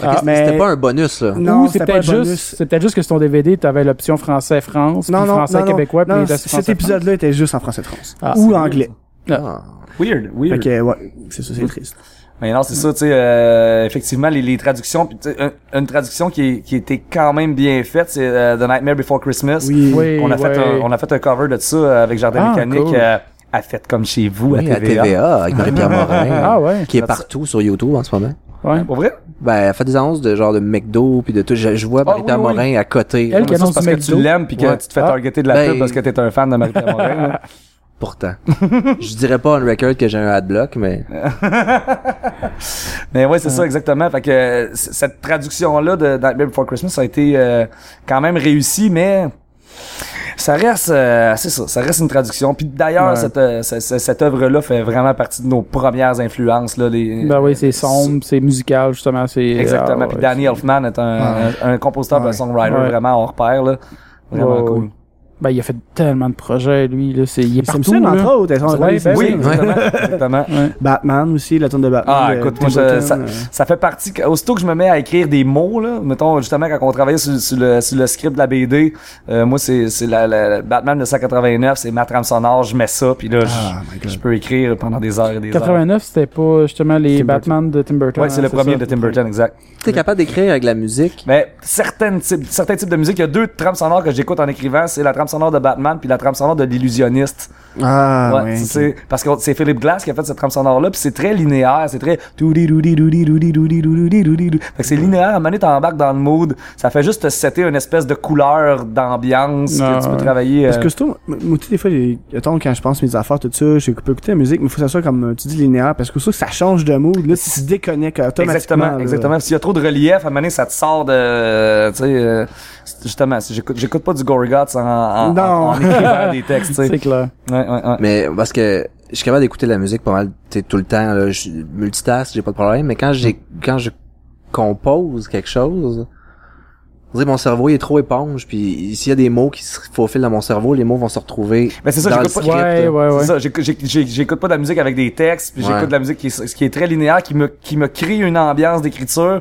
Ah, C'était- C'était pas un bonus, là. Non, c'est c'était pas peut-être un juste, bonus. c'est peut-être juste que sur ton DVD, t'avais l'option français France, Non, puis non, français non, non. québécois, puis Non, cet épisode-là était juste en français de France. Ah, Ou anglais. Ah. Weird, Fait weird. que, ouais, c'est ça, c'est triste. Mais non, c'est ça, tu sais, euh, effectivement, les, les traductions, puis tu sais, un- une traduction qui, est- qui était quand même bien faite, c'est euh, The Nightmare Before Christmas. Oui. Oui, on a fait ouais. un, on a fait un cover de ça euh, avec Jardin Ah, Mécanique, cool. euh, à Faites comme chez vous, Oui, à à TVA. TVA, avec Marie-Pierre Morin. Ah ouais. Qui est partout sur YouTube en ce moment. Ouais. Pour vrai? Ben, elle fait des annonces de genre de McDo puis de tout. Je, je vois Ah, Marie-Pierre oui, oui. Morin à côté. Elle Non, qui annonce parce que tu l'aimes puis que Ouais. tu te fais Ah. targeter de la Ben- pub parce que t'es un fan de Marie-Pierre Morin. Pourtant. je dirais pas on record que j'ai un adblock, mais. Mais ouais, c'est ça exactement. Fait que cette traduction là de Nightmare Before Christmas a été euh, quand même réussie, mais ça reste, euh, c'est ça, ça reste une traduction. Puis d'ailleurs, Ouais. cette, euh, ce- ce- cette œuvre là fait vraiment partie de nos premières influences là. Les, Ben oui, c'est sombre, c'est musical, justement. c'est Exactement. ah, Puis ouais, Danny Elfman est un, un, un compositeur, un songwriter Ouais. vraiment hors pair là. Vraiment Ouais, cool. Ben, il a fait tellement de projets, lui. Là. C'est, il est partout. Simpsons, là. entre autres, les ben Oui, exactement. exactement. Ouais. Batman aussi, la tonne de Batman. Ah, de écoute, moi, je- ça, euh. ça fait partie. que- Aussitôt que je me mets à écrire des mots, là, mettons, justement, quand on travaillait sur, sur le, sur le script de la BD, euh, moi, c'est, c'est la, la- Batman de 189, c'est ma trame sonore, je mets ça, puis là, je- Ah, je peux écrire pendant des heures et des heures. 89, c'était pas justement les Tim Batman de Tim Burton. Ouais, c'est hein, le premier ça. de Tim Burton, exact. T'es capable d'écrire avec la musique? Mais certaines types, certains types de musique, il y a deux trames sonores que j'écoute en écrivant, c'est la trame sonore de Batman puis la trame sonore de l'illusionniste. Ah, ouais. Parce que c'est Philip Glass qui a fait cette trame sonore-là, puis c'est très linéaire, c'est très... Fait que c'est linéaire, à un moment donné, t'embarques dans le mood, ça fait juste te setter une espèce de couleur d'ambiance que tu peux travailler. Parce que euh, surtout, moi, des fois, attends, quand je pense mes affaires, tout ça, je peux écouter la musique, mais il faut que ça soit, comme euh, tu dis, linéaire, parce que ça, ça change de mood, là, si tu te déconnectes automatiquement. Exactement, exactement. S'il y a trop de relief, à un moment donné, ça te sort de... tu sais, euh, justement, j'écoute pas du Gory en en, Non. en, en écrivant des textes, tu sais. C'est clair. Ouais, ouais, ouais. Mais parce que je suis capable d'écouter la musique pas mal tu sais, tout le temps. Là. Je multitask, j'ai pas de problème. Mais quand j'ai quand je compose quelque chose, mon cerveau il est trop éponge. Puis s'il y a des mots qui se faufilent dans mon cerveau, les mots vont se retrouver Ben, c'est ça, j'écoute script. pas- Ouais, ouais, ouais. C'est ça, j'écoute- pas de la musique avec des textes, puis Ouais. j'écoute de la musique qui est, qui est très linéaire, qui me, qui me crée une ambiance d'écriture,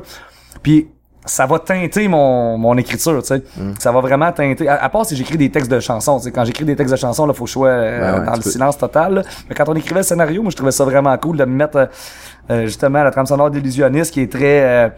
puis ça va teinter mon, mon écriture, tu sais. Mm. Ça va vraiment teinter. À, à part si j'écris des textes de chansons, tu sais. Quand j'écris des textes de chansons, là, faut que je sois euh, ouais, dans le peux- silence total. là. Mais quand on écrivait le scénario, moi, je trouvais ça vraiment cool de me mettre euh, euh, justement la trame sonore d'illusionniste qui est très, euh,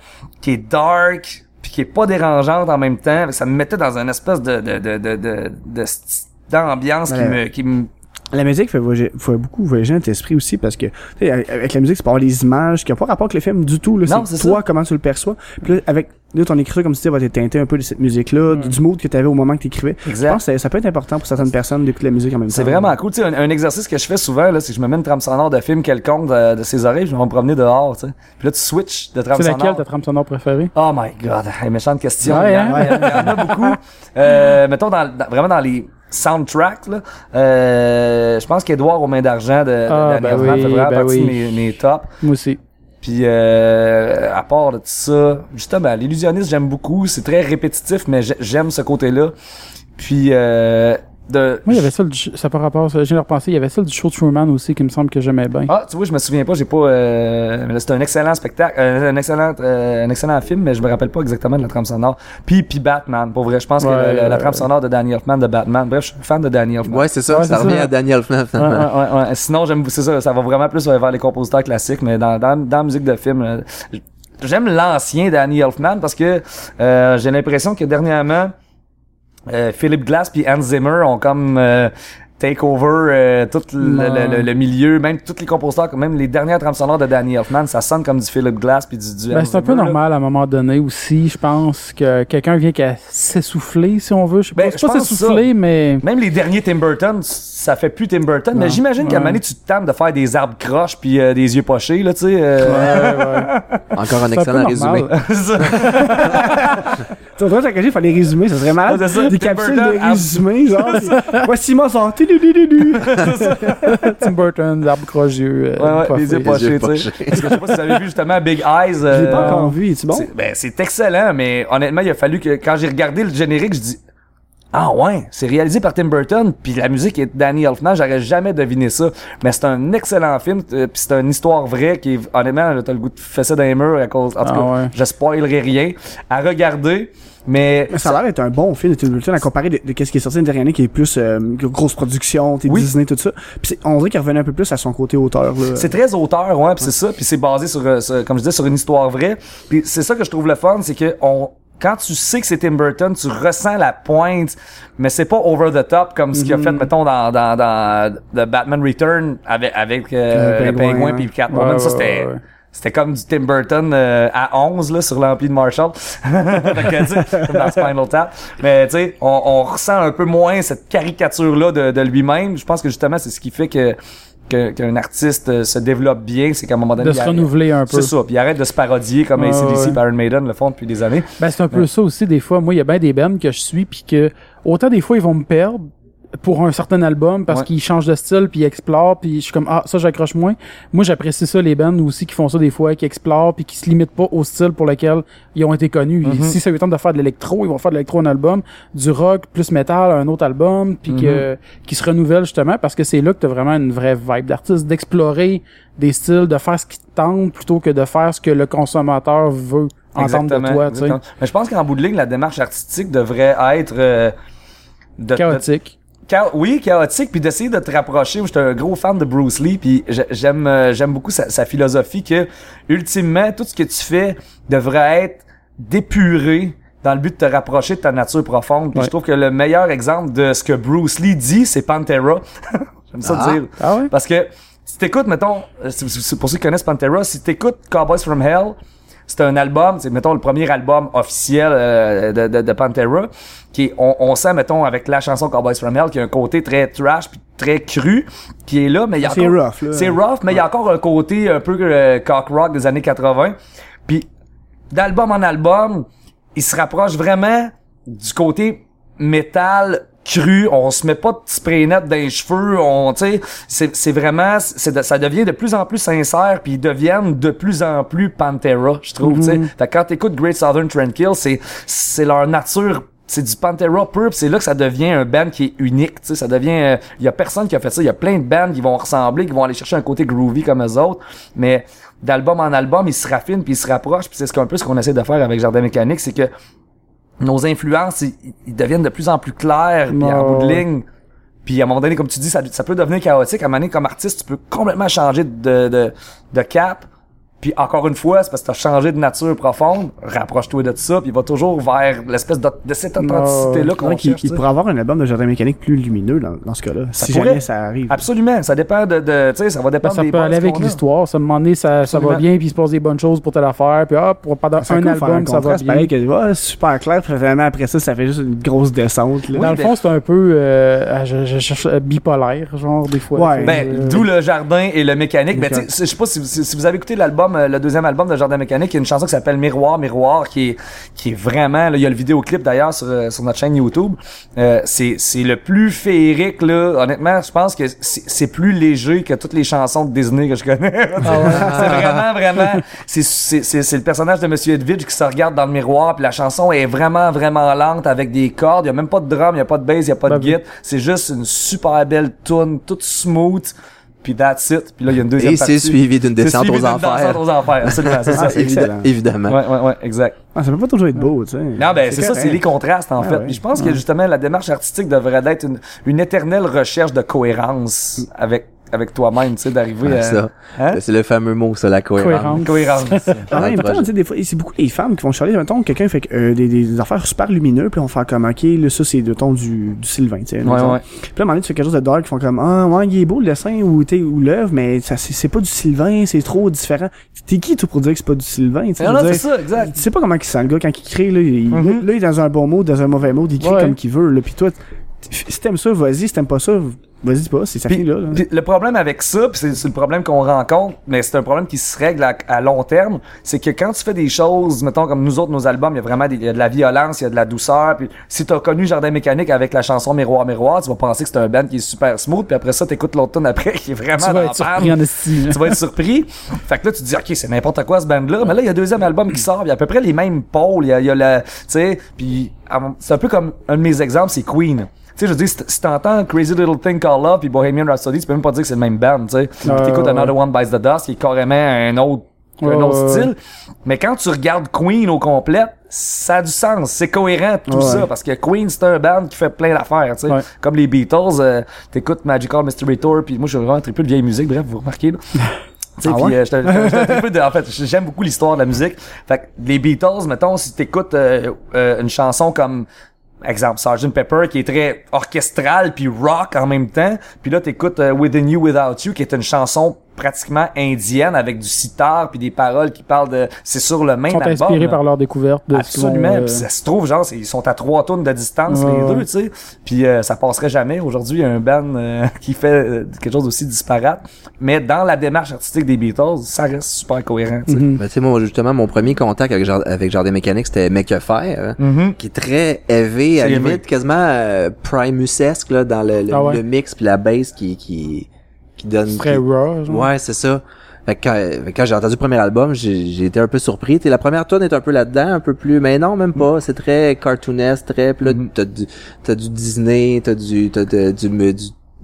qui est dark, puis qui est pas dérangeante en même temps. Ça me mettait dans une espèce de, de, de, de, de, de st- d'ambiance qui me, qui me La musique fait, voyager, fait beaucoup voyager notre esprit aussi parce que tu sais, avec la musique, c'est pas avoir les images qui n'ont pas rapport avec le film du tout. Là, Non, c'est c'est toi ça. comment tu le perçois. Puis là, avec là, ton écriture, comme tu disais, va être teinté un peu de cette musique-là, du- du mood que tu avais au moment que tu écrivais. Je Exact. pense que ça, ça peut être important pour certaines personnes d'écouter la musique en même temps. C'est vraiment cool. Tu sais, un, un exercice que je fais souvent, là, c'est que je me mets une trame sonore de film quelconque de, de ses oreilles, je vais me promener dehors, tu sais. Puis là, tu switches de trame C'est sonore. laquelle ta trame sonore préférée? Oh my god, hey, méchante question. Ouais, il, y en, hein? il y en a beaucoup. Euh, mettons, dans, dans- vraiment dans les soundtracks, là, euh, je pense qu'Edouard aux mains d'argent de, de Ah, Danny ben oui, fait vraiment ben partie oui. de mes, mes tops. Moi aussi. Puis euh, à part de tout ça, justement, l'illusionniste j'aime beaucoup, c'est très répétitif, mais j'ai- j'aime ce côté-là. Puis euh, de Moi, il y avait ça, le- ça par rapport, je viens de repenser, il y avait ça du show Truman aussi qui me semble que j'aimais bien. Ah, tu vois, je me souviens pas, j'ai pas. Euh, mais là, c'était un excellent spectacle, euh, un excellent, euh, un excellent film, mais je me rappelle pas exactement de la trame sonore. Puis, puis Batman, pour vrai, je pense que Ouais, la, la- trame sonore de Danny Elfman de Batman. Bref, je suis fan de Danny Elfman. Ouais, c'est ça. Ouais, ça c'est revient ça. à Daniel Elfman, finalement. ouais, ouais, ouais. Sinon, j'aime, c'est ça, ça va vraiment plus vers les compositeurs classiques, mais dans, dans, dans la musique de film, euh, j'aime l'ancien Danny Elfman parce que euh, j'ai l'impression que dernièrement, euh, Philip Glass puis Hans Zimmer ont comme euh, take over euh, tout le, Ouais. le- le- le milieu, même tous les compositeurs, même les dernières trames sonores de Danny Elfman, ça sonne comme du Philip Glass puis du, du Ben, c'est un peu là. normal à un moment donné aussi, je pense, que quelqu'un vient qu'à s'essouffler, si on veut. Je sais Ben, pas, s'essouffler, mais... Même les derniers Tim Burton, ça fait plus Tim Burton, mais Non. j'imagine qu'à un Ouais. moment donné, tu te tannes de faire des arbres croches puis euh, des yeux pochés, là, tu sais. euh, Ouais, ouais. Encore un un excellent peu résumé. normal. c'est ça. Tu vois, il fallait résumer, ça serait. Ouais, ça. Des Tim capsules Burton, de résumé, genre. Voici mon sort. Tim Burton, l'arbre crogieux. Ouais, ouais, les yeux pochés, tu sais. pochés. Parce que je sais pas si vous avez vu justement Big Eyes. Je l'ai euh, pas encore vu, est-tu bon? c'est- Ben, c'est excellent, mais honnêtement, il a fallu que, quand j'ai regardé le générique, je dis, Ah ouais, c'est réalisé par Tim Burton, puis la musique est de Danny Elfman, j'aurais jamais deviné ça. Mais c'est un excellent film, euh, puis c'est une histoire vraie qui est, honnêtement, là, t'as le goût de fesser dans les murs à cause, en tout Ah cas, ouais. je spoilerai rien. À regarder, mais... Mais ça a l'air d'être un bon film de Tim Burton à comparer de, de qu'est-ce qui est sorti l'année dernière qui est plus euh, grosse production, Oui. Disney, tout ça. Puis c'est- on dirait qu'il revenait un peu plus à son côté auteur. C'est très auteur, ouais, puis c'est ça, puis c'est basé sur, euh, sur- comme je disais, sur une histoire vraie. Puis c'est ça que je trouve le fun, c'est que on, quand tu sais que c'est Tim Burton, tu ressens la pointe, mais c'est pas over the top comme ce qu'il a fait, mettons, dans, dans, dans The Batman Return avec, avec euh, Le le pingouin, puis Catwoman. Ça, ouais, c'était... C'était comme du Tim Burton euh, à 11 là, sur l'ampli de Marshall. Comme dans Spinal Tap. Mais tu sais, on, on ressent un peu moins cette caricature-là de, de lui-même. Je pense que justement, c'est ce qui fait que qu'un artiste euh, se développe bien, c'est qu'à un moment donné... De se renouveler un peu. C'est ça, puis il arrête de se parodier comme ACDC ouais. Iron Maiden le font depuis des années. Ben, c'est un peu ça aussi, des fois. Moi, il y a bien des bands que je suis, puis que, autant des fois, ils vont me perdre pour un certain album parce Ouais. qu'ils changent de style, puis ils explorent, puis je suis comme, ah, ça, j'accroche moins. Moi, j'apprécie ça, les bands aussi qui font ça des fois, qui explorent, puis qui se limitent pas au style pour lequel ils ont été connus. Mhm. Si ça lui tente de faire de l'électro, ils vont faire de l'électro un album, du rock plus métal un autre album, puis que, qui se renouvelle justement, parce que c'est là que t'as vraiment une vraie vibe d'artiste, d'explorer des styles, de faire ce qui te tente plutôt que de faire ce que le consommateur veut entendre de toi, tu sais. Mais je pense qu'en bout de ligne, la démarche artistique devrait être... euh, de- Chaotique. Cha- oui, chaotique, puis d'essayer de te rapprocher. J'étais un gros fan de Bruce Lee, puis j'ai- j'aime euh, j'aime beaucoup sa, sa philosophie que, ultimement, tout ce que tu fais devrait être dépuré dans le but de te rapprocher de ta nature profonde. Ouais. je trouve que le meilleur exemple de ce que Bruce Lee dit, c'est Pantera. J'aime ça Ah. dire. Ah ouais? Parce que si t'écoutes, mettons, euh, pour ceux qui connaissent Pantera, si t'écoutes Cowboys from Hell, c'est un album, c'est mettons le premier album officiel euh, de, de, de Pantera, qui est, on, on sent mettons avec la chanson Cowboys from Hell, qui a un côté très trash puis très cru, qui est là, mais il y a C'est encore- rough. C'est rough, mais il y a encore un côté un peu euh, cock rock des années 80. Puis d'album en album, il se rapproche vraiment du côté métal cru, on se met pas de spray net dans les cheveux, on tu sais, c'est c'est vraiment c'est de- ça devient de plus en plus sincère puis ils deviennent de plus en plus Pantera, je trouve, tu sais. Fait que quand t'écoutes Great Southern Trendkill, c'est c'est leur nature c'est du Pantera pur, c'est là que ça devient un band qui est unique, tu sais, ça devient il y a personne qui a fait ça, il y a plein de bands qui vont ressembler, qui vont aller chercher un côté groovy comme eux autres, mais d'album en album, ils se raffinent puis ils se rapprochent, puis c'est ce qu'un peu ce qu'on essaie de faire avec Jardin Mécanique, c'est que nos influences, ils, ils deviennent de plus en plus claires, puis en bout de ligne. Puis à un moment donné, comme tu dis, ça, ça peut devenir chaotique. À un moment donné, comme artiste, tu peux complètement changer de, de, de cap. Puis encore une fois, c'est parce que t'as changé de nature profonde. Rapproche-toi de ça, puis va toujours vers l'espèce de, de cette authenticité-là qu'on Ouais, qui, cherche. qui tu sais. pourrait avoir un album de jardin mécanique plus lumineux dans, dans ce cas-là. Ça si pourrait. jamais ça arrive. Absolument, ça dépend de, de tu sais, ça va Ben, dépendre ça des peut aller avec l'histoire. Ça, à un moment donné, ça, ça va bien, puis il se passe des bonnes choses pour telle affaire, puis hop, pour- pendant un album, ça va bien. pareil que c'est super clair, puis finalement après ça, ça fait juste une grosse descente. Là. Dans le fond, c'est un peu, euh, ah, je, je cherche euh, bipolaire, genre, des fois. Ouais. Ben, euh, d'où le jardin et le mécanique. Ben, tu sais, je sais pas si vous avez écouté l'album, euh, le deuxième album de Jardin Mécanique, il y a une chanson qui s'appelle Miroir, Miroir, qui est, qui est vraiment, là, il y a le vidéoclip d'ailleurs sur, euh, sur notre chaîne YouTube. Euh, c'est, c'est le plus féerique, là. Honnêtement, je pense que c'est, plus léger que toutes les chansons de Disney que je connais. c'est vraiment, vraiment, c'est, c'est, c'est, le personnage de Monsieur Edwidge qui se regarde dans le miroir, puis la chanson est vraiment, vraiment lente avec des cordes. Il y a même pas de drum, il y a pas de bass, il y a pas de oui. guitare. C'est juste une super belle tune, toute smooth. Puis that's it. Puis là, il y a une deuxième Et partie. c'est suivi d'une C'est descente suivi aux d'une enfers. descente aux enfers. Absolument, c'est ça. Ah, excellent. Évidemment. Ouais, ouais, ouais, exact. Ah, ça peut pas toujours être beau, tu sais. Non, ben, c'est ça, c'est les contrastes, en Ah fait. ouais. Puis je pense que justement, la démarche artistique devrait être une, une éternelle recherche de cohérence avec, avec toi-même, tu sais, d'arriver Ouais, à. ça. Hein? C'est le fameux mot, ça, la cohérence. Cohérence. Cohérence. En dans le même temps, projet. tu sais, des fois, c'est beaucoup les femmes qui vont chialer. Mettons, quelqu'un fait euh, des, des affaires super lumineux, puis on fait comme, ok, là, ça, c'est de ton du, du Sylvain, tu sais. Ouais, ouais. Puis là, à un moment donné, tu fais quelque chose de dark, ils font comme, ah, ouais, il est beau le dessin ou, ou l'œuvre, mais ça, c'est c'est pas du Sylvain, c'est trop différent. T'es qui, toi, pour dire que c'est pas du Sylvain, tu sais? Non, c'est ça, exact. Tu sais pas comment il sent, le gars, quand il crée, là, il, Mhm. là, là, il est dans un bon mode, dans un mauvais mode, il crée Ouais. comme qu'il veut, là, puis toi, si t'aimes ça, vas-y, si t'aimes pas ça, Vas-y, pas, c'est ça finit là. là. Puis le problème avec ça, puis c'est le problème qu'on rencontre, mais c'est un problème qui se règle à, à long terme, c'est que quand tu fais des choses, mettons comme nous autres, nos albums, il y a vraiment des- il y a de la violence, il y a de la douceur, puis si t'as connu Jardin Mécanique avec la chanson Miroir Miroir, tu vas penser que c'est un band qui est super smooth, puis après ça, t'écoutes l'autre tune après qui est vraiment Tu vas être surpris en là. tu vas être surpris. Fait que là, tu te dis, OK, c'est n'importe quoi ce band-là. Mais là, il y a un deuxième album qui sort. Il y a à peu près les mêmes pôles. Il y a, y a la, tu sais, puis c'est un peu comme un de mes exemples, c'est Queen. Tu sais, je veux dire, si t'entends Crazy Little Thing Called Love puis Bohemian Rhapsody, tu peux même pas dire que c'est le même band, tu sais. Ouais, t'écoutes ouais, Another One Bites the Dust, qui est carrément un autre, un autre style. Mais quand tu regardes Queen au complet, ça a du sens. C'est cohérent, tout Ouais. ça. Parce que Queen, c'est un band qui fait plein d'affaires, tu sais. Ouais. Comme les Beatles, euh, t'écoutes Magical Mystery Tour, puis moi, je suis vraiment un triple de vieille musique, bref, vous remarquez, là. Tu sais, Ah puis ouais? euh, de- en fait, j'aime beaucoup l'histoire de la musique. Fait que les Beatles, mettons, si t'écoutes euh, euh, une chanson comme exemple Sgt. Pepper qui est très orchestral puis rock en même temps, puis là t'écoutes euh, Within You Without You qui est une chanson pratiquement indienne avec du sitar puis des paroles qui parlent de c'est sur le même Ils sont album. inspirés là. par leur découverte de Absolument. euh, ça se trouve, genre, c'est- ils sont à trois tonnes de distance, Ouais, les deux, tu sais. Puis euh, ça passerait jamais. Aujourd'hui, il y a un band euh, qui fait euh, quelque chose d'aussi disparate. Mais dans la démarche artistique des Beatles, ça reste super cohérent, tu sais. Mhm. Ben, tu sais, moi, justement, mon premier contact avec, Jard- avec Jardin Mécanique, c'était Make a hein, Mhm. qui est très élevé, à limite quasiment euh, Primusesque, là, dans le, le, Ah ouais. le mix puis la bass qui, qui, qui donne... C'est très qui- raw. genre. Ouais, c'est ça. Fait que quand, fait que quand j'ai entendu le premier album, j'ai j'ai été un peu surpris. T'sais, la première tune est un peu là-dedans, un peu plus, mais non, même pas. C'est très cartoonesque, très, pis là, Mhm. t'as du, t'as du Disney, t'as du, t'as de- du, du,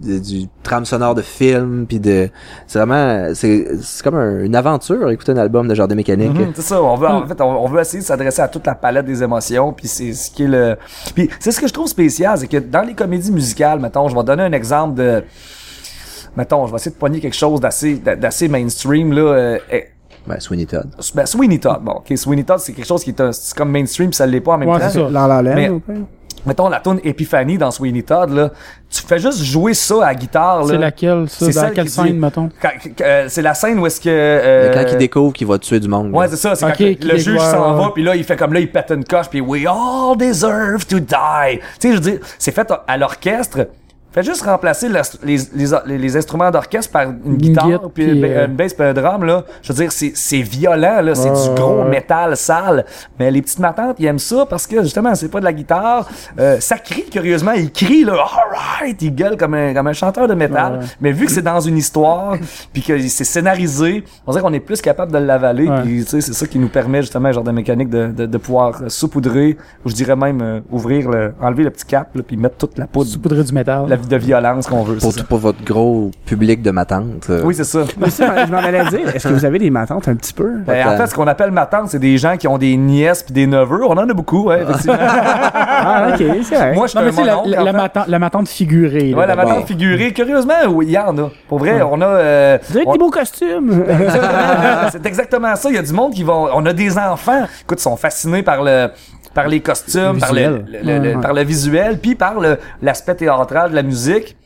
du, du trame sonore de film, puis de, c'est vraiment, c'est, c'est comme un- une aventure, écouter un album de Jardin Mécanique. Mhm, c'est ça, on veut en fait on, on veut essayer de s'adresser à toute la palette des émotions puis c'est ce qui est le puis c'est ce que je trouve spécial, c'est que dans les comédies musicales, mettons, je vais donner un exemple de mettons, je vais essayer de poigner quelque chose d'assez d'assez mainstream là euh, eh, Ben, Sweeney Todd. ben, Sweeney Todd. Bon, OK, Sweeney Todd, c'est quelque chose qui est, un- c'est comme mainstream, ça l'est pas en même Ouais, temps. c'est ça. La La Mais-. Mettons la tune Epiphany dans Sweeney Todd, là, tu fais juste jouer ça à la guitare, là. C'est laquelle, ça? C'est Dans celle quelle qui scène, dit- mettons? Quand- euh, c'est la scène où est-ce que... euh, Quand il découvre qu'il va tuer du monde. Ouais, là. c'est ça. C'est quand le- juge découvre, s'en va, puis là, il fait comme là, il pète une coche, puis We all deserve to die. Tu sais, je veux dire, c'est fait à l'orchestre. Fais juste remplacer le- les, les, les instruments d'orchestre par une, guitare, guitare, puis une, euh, une bass, puis un drum, là. Je veux dire, c'est, violent, là. C'est du gros ouais. métal sale. Mais les petites matantes, ils aiment ça parce que, justement, c'est pas de la guitare. Euh, ça crie, curieusement. Il crie, là. Alright! Il gueule comme un, comme un chanteur de métal. Ouais. Mais vu que c'est dans une histoire, puis que c'est scénarisé, on dirait qu'on est plus capable de l'avaler. Ouais. Puis, tu sais, c'est ça qui nous permet, justement, genre de mécanique de, de, de pouvoir euh, saupoudrer, ou je dirais même euh, ouvrir le, enlever le petit cap, là, puis mettre toute la poudre Saupoudrer du métal. la, de violence qu'on veut. Pour, c'est ça. pour votre gros public de ma tante. euh, Oui, c'est ça. Mais ça, je m'en allais dire, est-ce que vous avez des matantes un petit peu? Ben, en fait, ce qu'on appelle ma tante, c'est des gens qui ont des nièces puis des neveux. On en a beaucoup, ouais, effectivement. Ah, ok, c'est vrai. Moi, je suis Non, un mais sais, la, la, en la, matante figurée. là, Ouais, la matante figurée. Curieusement, oui, il y en a. Pour vrai, on a... euh, Vous avez on- des beaux costumes! C'est exactement ça. Il y a du monde qui vont. On a des enfants. Écoute, ils sont fascinés par le par les costumes, Le par le, visuel. le- Ouais. par le visuel, puis par le l'aspect théâtral de la musique.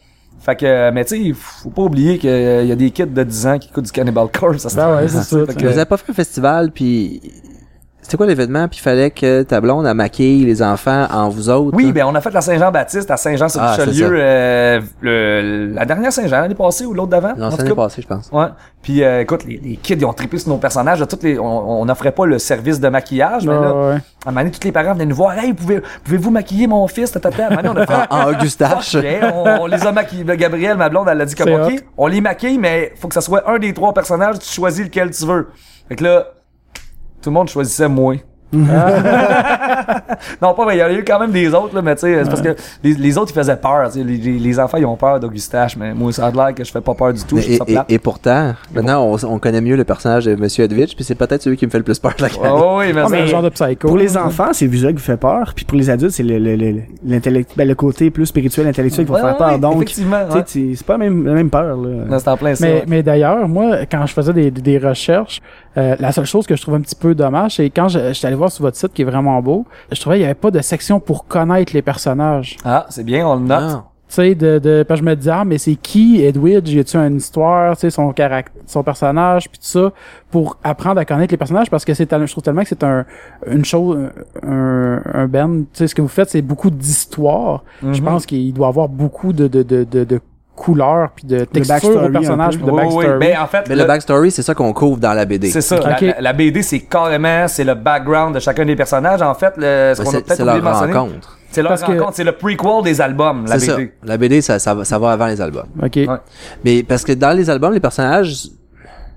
Fait que, mais tu sais, faut pas oublier qu'il y a des kids de 10 ans qui écoutent du Cannibal Corpse. à ce Ben ouais, c'est ça. Vous avez pas fait un festival, puis c'était quoi l'événement, puis il fallait que ta blonde a maquille les enfants en vous autres. Oui, ben on a fait la Saint-Jean-Baptiste à Ah, Saint-Jean-sur-Richelieu ça. euh, le- la dernière Saint-Jean, l'année passée ou l'autre d'avant. Non, l'année passée, je pense. Ouais. Puis euh, écoute, les, les kids ils ont trippé sur nos personnages. Là, toutes les, on on n'offrait pas le service de maquillage, mais Ouais, là, ouais. à un moment donné, tous les parents venaient nous voir. Hey, pouvez, pouvez-vous maquiller mon fils? Tata, À un moment donné, on a fait, En, en on, on les a maquillés. Gabriel, ma blonde, elle a dit comme, OK, on les maquille, mais faut que ça soit un des trois personnages, tu choisis lequel tu veux. Fait que là, tout le monde choisissait moi. non, pas vrai, il y a eu quand même des autres, là, mais tu sais, c'est parce que les, les autres, ils faisaient peur. tu sais, Les, les, les enfants, ils ont peur d'Augustache, mais moi, ça a l'air que je fais pas peur du tout. Et, pourtant, maintenant, on, on connaît mieux le personnage de Monsieur Edwidge, puis c'est peut-être celui qui me fait le plus peur de la gang. Oh, oui, mais, mais un genre de psycho. Pour les enfants, c'est le visuel qui vous fait peur, puis pour les adultes, c'est le, le, le, l'intellect- ben, le côté plus spirituel, intellectuel qui va Ouais, faire peur. Donc, ouais. c'est pas la même, la même peur, là. Non, c'est en plein ça. Mais, mais d'ailleurs, moi, quand je faisais des, des recherches, euh, la seule chose que je trouve un petit peu dommage, c'est quand je, j'étais allé voir sur votre site qui est vraiment beau, je trouvais qu'il y avait pas de section pour connaître les personnages. Ah, c'est bien, on le note. Ah. Tu sais, de, de, parce que je me disais, ah, mais c'est qui Edwidge? Y a-tu une histoire, tu sais, son caractère, son personnage, puis tout ça, pour apprendre à connaître les personnages, parce que c'est je trouve tellement que c'est un, une chose, un, un band, tu sais, ce que vous faites, c'est beaucoup d'histoire. Je Mhm. pense qu'il doit avoir beaucoup de, de, de, de, de couleur puis de texture au personnage puis de backstory. oui. Ben, en fait, Mais le backstory, c'est ça qu'on couvre dans la BD. C'est ça. La- Ok. La, la BD, c'est carrément, c'est le background de chacun des personnages. En fait, le, ce qu'on a peut-être c'est oublié leur de mentionner. rencontre. C'est leur Parce que- rencontre. C'est le prequel des albums, la C'est ça. BD. La BD, ça, ça, va- ça va avant les albums. Ok. Ouais. Mais parce que dans les albums, les personnages,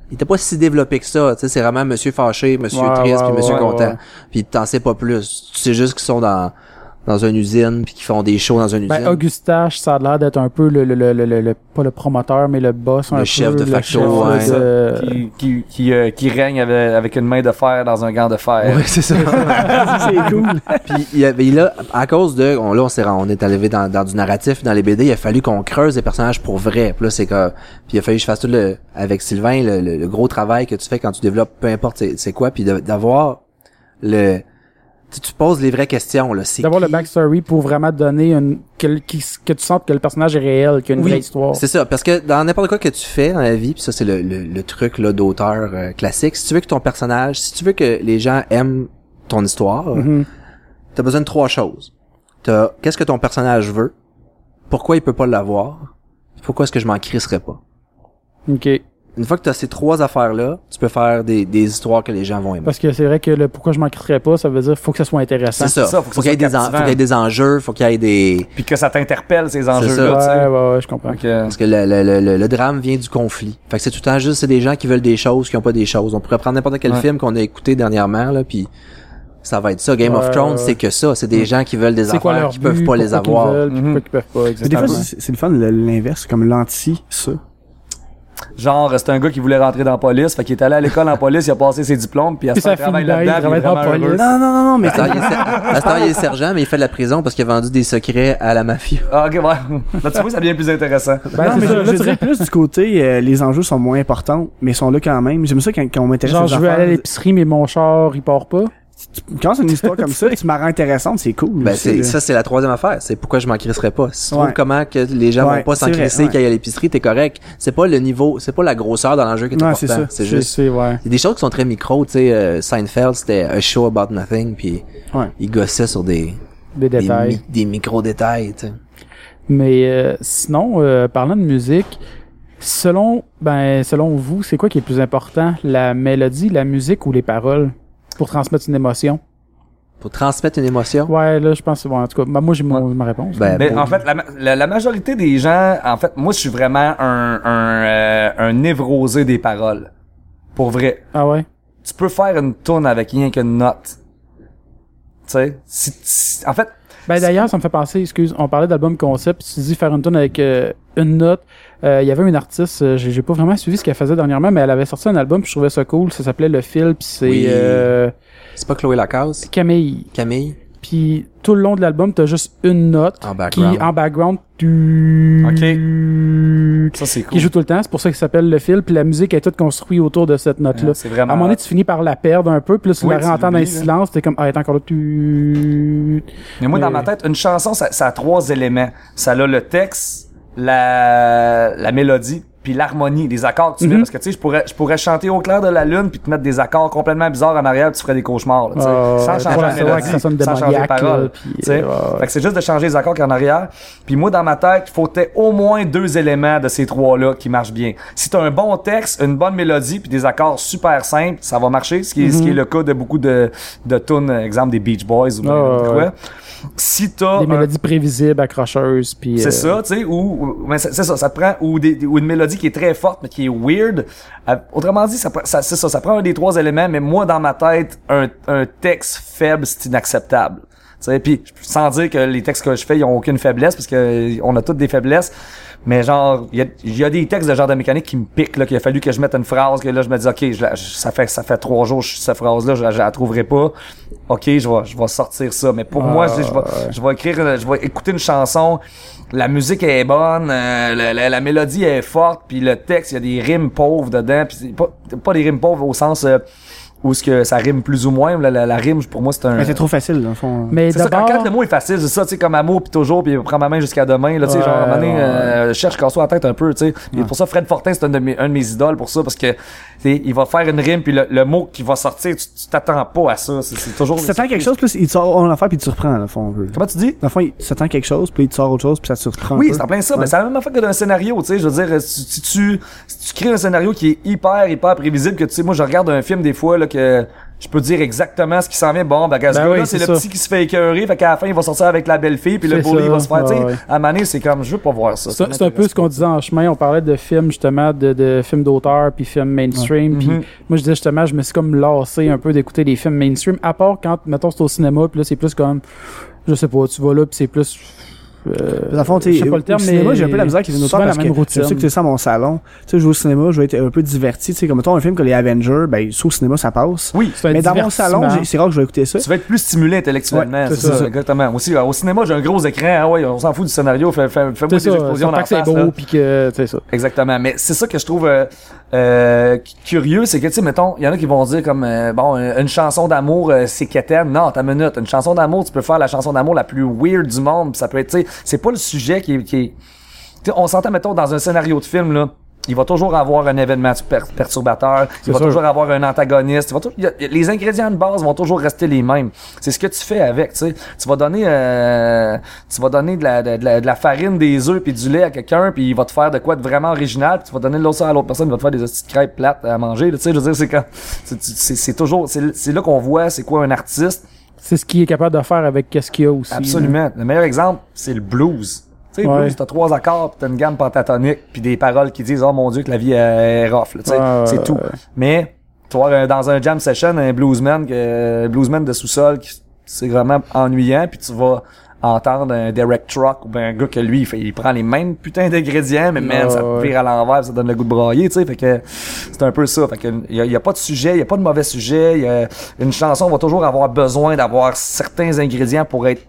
ils étaient pas si développés que ça. Tu sais, c'est vraiment Monsieur fâché, Monsieur Ouais, triste, ouais, puis Monsieur ouais, content. ouais. Puis t'en sais pas plus. Tu sais juste qu'ils sont dans dans une usine, puis qu'ils font des shows dans une usine. Ben, Augustache, ça a l'air d'être un peu le, le, le, le, le- le- pas le promoteur, mais le boss, un Le peu, chef de le facto, chef ouais. de- Qui, qui, qui, euh, qui règne avec, avec une main de fer dans un gant de fer. Ouais, c'est ça. c'est cool. puis il y avait là, à cause de, on, là on s'est, on est arrivé dans, dans du narratif dans les BD, il a fallu qu'on creuse les personnages pour vrai. Puis là c'est que, puis il a fallu que je fasse tout le, avec Sylvain, le, le- le gros travail que tu fais quand tu développes, peu importe c'est, c'est quoi, puis d'avoir le, tu, tu poses les vraies questions là. C'est D'avoir le qui? backstory pour vraiment donner une que, le- qui- que tu sentes que le personnage est réel, qu'il y a une Oui, vraie histoire. C'est ça, parce que dans n'importe quoi que tu fais dans la vie, puis ça c'est le, le, le truc là d'auteur euh, classique, si tu veux que ton personnage, si tu veux que les gens aiment ton histoire, Mhm. t'as besoin de trois choses. T'as qu'est-ce que ton personnage veut, pourquoi il peut pas l'avoir, pourquoi est-ce que je m'en crisserais pas? Ok. Une fois que t'as ces trois affaires-là, tu peux faire des, des histoires que les gens vont aimer. Parce que c'est vrai que le pourquoi je m'en quitterai pas, ça veut dire faut que ça soit intéressant. C'est ça. ça, faut qu'il y captivant. faut qu'il y ait des enjeux, faut qu'il y ait des Puis que ça t'interpelle, ces enjeux-là, tu sais. Ouais, ouais, ouais, je comprends. Euh, parce que le, le, le, le- le drame vient du conflit. Fait que c'est tout le temps juste c'est des gens qui veulent des choses qui ont pas des choses. On pourrait prendre n'importe quel Ouais. film qu'on a écouté dernièrement là puis ça va être ça. Game Ouais, of Thrones, ouais. c'est que ça, c'est des gens qui veulent des affaires qui but, peuvent pas les avoir. veulent, pas, Mais des fois, c'est le fun, l'inverse, comme l'anti, ça. Genre, c'est un gars qui voulait rentrer dans la police, fait qu'il est allé à l'école en police, il a passé ses diplômes, puis à Puis ce temps, ça il travaille finit bien, il là-dedans, il est travaille police. Non, non, non, non, mais heure, il est sergent, mais il fait de la prison parce qu'il a vendu des secrets à la mafia. Ah, ok, ouais. Là, tu vois, ça devient plus intéressant. Ben, non, mais ça, là, tu dirais plus du côté, euh, les enjeux sont moins importants, mais ils sont là quand même. J'aime ça quand, quand on m'intéresse Genre, je veux affaires. aller à l'épicerie, mais mon char, il part pas. Quand c'est une histoire comme ça, tu m'as rend intéressante, c'est cool. Ben c'est ça c'est la troisième affaire, c'est pourquoi je m'en crisserais pas. Si tu Ouais. trouves comment que les gens Ouais, vont pas s'en crisser quand il y a l'épicerie, t'es correct. C'est pas le niveau, c'est pas la grosseur dans l'enjeu qui est Ouais, important, c'est ça. c'est juste C'est, ouais. Il y a des choses qui sont très micro, tu sais, euh, Seinfeld, c'était a show about nothing, puis Ouais. il gossait sur des, Des des, détails. mi- des micro-détails, tu sais. Mais euh, sinon, euh, parlant de musique, selon ben selon vous, c'est quoi qui est le plus important, la mélodie, la musique ou les paroles? Pour transmettre une émotion Pour transmettre une émotion? Ouais, là, je pense, bon, en tout cas, ben, moi j'ai mon- ma réponse. Ben, Mais en fait, la, la, la majorité des gens, en fait, moi, je suis vraiment un, un, euh, un névrosé des paroles. Pour vrai. ah ouais? Tu peux faire une tune avec rien qu'une note. Tu sais, si, si- en fait, Ben d'ailleurs, ça me fait penser, excuse, on parlait d'album concept, tu dis faire une tune avec euh, une note. Euh, Il y avait une artiste, euh, j'ai j'ai pas vraiment suivi ce qu'elle faisait dernièrement, mais elle avait sorti un album, puis je trouvais ça cool. Ça s'appelait Le Fil, puis c'est Oui. euh, C'est pas Chloé Lacasse, Camille. Camille, Puis tout le long de l'album, t'as juste une note en qui en background tu... ça, c'est cool. qui joue tout le temps. C'est pour ça qu'il s'appelle le fil. Puis la musique est toute construite autour de cette note-là. Ouais, c'est vraiment. À un moment donné, tu finis par la perdre un peu, puis là, tu Oui, la tu réentends dans le là. silence, t'es comme, ah, est encore là, tu... Mais moi, dans ma tête, une chanson, ça, ça a trois éléments. Ça a le texte, la, la mélodie, puis l'harmonie, les accords que tu mets. Mhm. Parce que, tu sais, je pourrais, je pourrais chanter au clair de la lune, puis te mettre des accords complètement bizarres en arrière, puis tu ferais des cauchemars, là. Ah, sans changer la mélodie, ça sonne sans changer les paroles. là, puis, tu sais. euh, ouais. Fait que c'est juste de changer les accords qui en arrière. Puis moi, dans ma tête, il faut au moins deux éléments de ces trois-là qui marchent bien. Si t'as un bon texte, une bonne mélodie, puis des accords super simples, ça va marcher. Ce qui est, ce qui est le cas de beaucoup de, de tunes, exemple des Beach Boys ou Mhm. N'importe ouais, quoi. ouais. Si t'as Des un- mélodies prévisibles, accrocheuses, puis... c'est euh, ça, tu sais, ou, mais c'est ça, ça te prend ou, des, ou une mélodie qui est très forte mais qui est weird. Euh, autrement dit, ça, ça c'est ça, ça prend un des trois éléments, mais moi dans ma tête, un, un texte faible c'est inacceptable. Tu sais, puis sans dire que les textes que je fais ils ont aucune faiblesse parce que euh, on a toutes des faiblesses. Mais genre, il y a, il y a des textes de genre de mécanique qui me piquent, là, qu'il a fallu que je mette une phrase, que là, je me dis, OK, je la- je- ça fait, ça fait trois jours, je- cette phrase-là, je, la- je la trouverai pas. OK, je vais, je vais sortir ça. Mais pour Ah, moi, je, je vais, ouais. je vais écrire, je vais écouter une chanson, la musique est bonne, euh, la, la- la mélodie est forte, puis le texte, il y a des rimes pauvres dedans, puis pas, pas des rimes pauvres au sens euh, où ce que ça rime plus ou moins. La, la, la rime, pour moi, c'est un. Mais c'est trop facile, dans le fond. Mais C'est ça, quand, d'abord, quand le mot est facile, c'est ça, tu sais, comme amour, puis toujours, puis prends ma main jusqu'à demain, là, tu sais, Ouais, genre, à un moment donné, ouais. euh, cherche, la tête un peu, tu sais. Puis pour ça, Fred Fortin, c'est un de mes, un de mes idoles pour ça, parce que, il va faire une rime, puis le, le mot qui va sortir, tu tu t'attends pas à ça, c'est c'est toujours... Tu t'attends quelque chose, puis il te sort une affaire, puis tu te surprends, le fond. Comment tu dis? Dans le fond, il- tu t'attends quelque chose, puis il te sort autre chose, puis ça te surprend. Oui, c'est en plein ça. Mais c'est la même affaire que d'un scénario, tu sais. Je veux dire, si, si tu, si tu crées un scénario qui est hyper, hyper prévisible, que tu sais, moi, je regarde un film des fois, là, que je peux dire exactement ce qui s'en vient. Bon, ben, ce Ben oui, c'est c'est le ça. petit qui se fait écœurer, fait qu'à la fin, il va sortir avec la belle fille, puis le bully, va se faire, tu sais. ouais. À Mané, c'est comme, je veux pas voir ça. c'est c'est un peu ce qu'on disait en chemin. On parlait de films, justement, de, de films d'auteur, puis films mainstream. Puis Mhm. moi, je disais justement, je me suis comme lassé un peu d'écouter des films mainstream, à part quand, mettons, c'est au cinéma, puis là, c'est plus comme, je sais pas, tu vas là, puis c'est plus... euh, Dans le fond, je sais, pas le au terme, cinéma, mais j'ai un peu la misère les souvent auteurs la même routine. je sais que tu ça à mon salon. Tu sais, je vais au cinéma, je vais être un peu diverti, tu sais, comme mettons un film que les Avengers, ben, soit au cinéma, ça passe. Oui. C'est un Mais dans mon salon, c'est rare que je vais écouter ça. Tu vas être plus stimulé intellectuellement, Ouais, c'est c'est ça, ça. exactement. Aussi, euh, au cinéma, j'ai un gros écran, ah ouais, on s'en fout du scénario, fais, fais, fais-moi C'est des explosions c'est dans pas la que c'est face, beau, là. puis que, c'est ça. Exactement. Mais c'est ça que je trouve euh, cu- curieux, c'est que, tu sais, mettons, il y en a qui vont dire comme, euh, bon, euh, une chanson d'amour, c'est quétaine. Non, ta minute. Une chanson d'amour, tu peux faire la chanson d'amour la plus weird du monde. pis ça peut être, tu sais, c'est pas le sujet qui est... Qui est on s'entend, mettons, dans un scénario de film, là, il va toujours avoir un événement per- perturbateur, il va sûr. toujours avoir un antagoniste, il va tou- il y a- les ingrédients de base vont toujours rester les mêmes. C'est ce que tu fais avec, tu sais. Tu vas donner, euh, tu vas donner de la, de, de la, de la farine, des œufs puis du lait à quelqu'un, puis il va te faire de quoi de vraiment original, puis tu vas donner de ça à l'autre personne, il va te faire des petites crêpes plates à manger, tu sais. Je veux dire, c'est quand, c'est- toujours, c'est là qu'on voit c'est quoi un artiste. C'est ce qu'il est capable de faire avec qu'est-ce qu'il y a aussi. Absolument. Le meilleur exemple, c'est le blues. Tu sais, Ouais. blues, t'as trois accords, pis t'as une gamme pentatonique, puis des paroles qui disent « Oh mon Dieu, que la vie est rough. » là, tu sais. Ouais, C'est tout. Mais, tu vois, euh, dans un jam session, un bluesman, que, un bluesman de sous-sol, c'est vraiment ennuyant, puis tu vas entendre un Derek Truck ou ben un gars que lui, il, fait, il prend les mêmes putains d'ingrédients, mais man, ça ouais. vire à l'envers, ça donne le goût de brailler, tu sais, fait que c'est un peu ça. Fait que il y a, y a pas de sujet, il y a pas de mauvais sujet, y a, une chanson va toujours avoir besoin d'avoir certains ingrédients pour être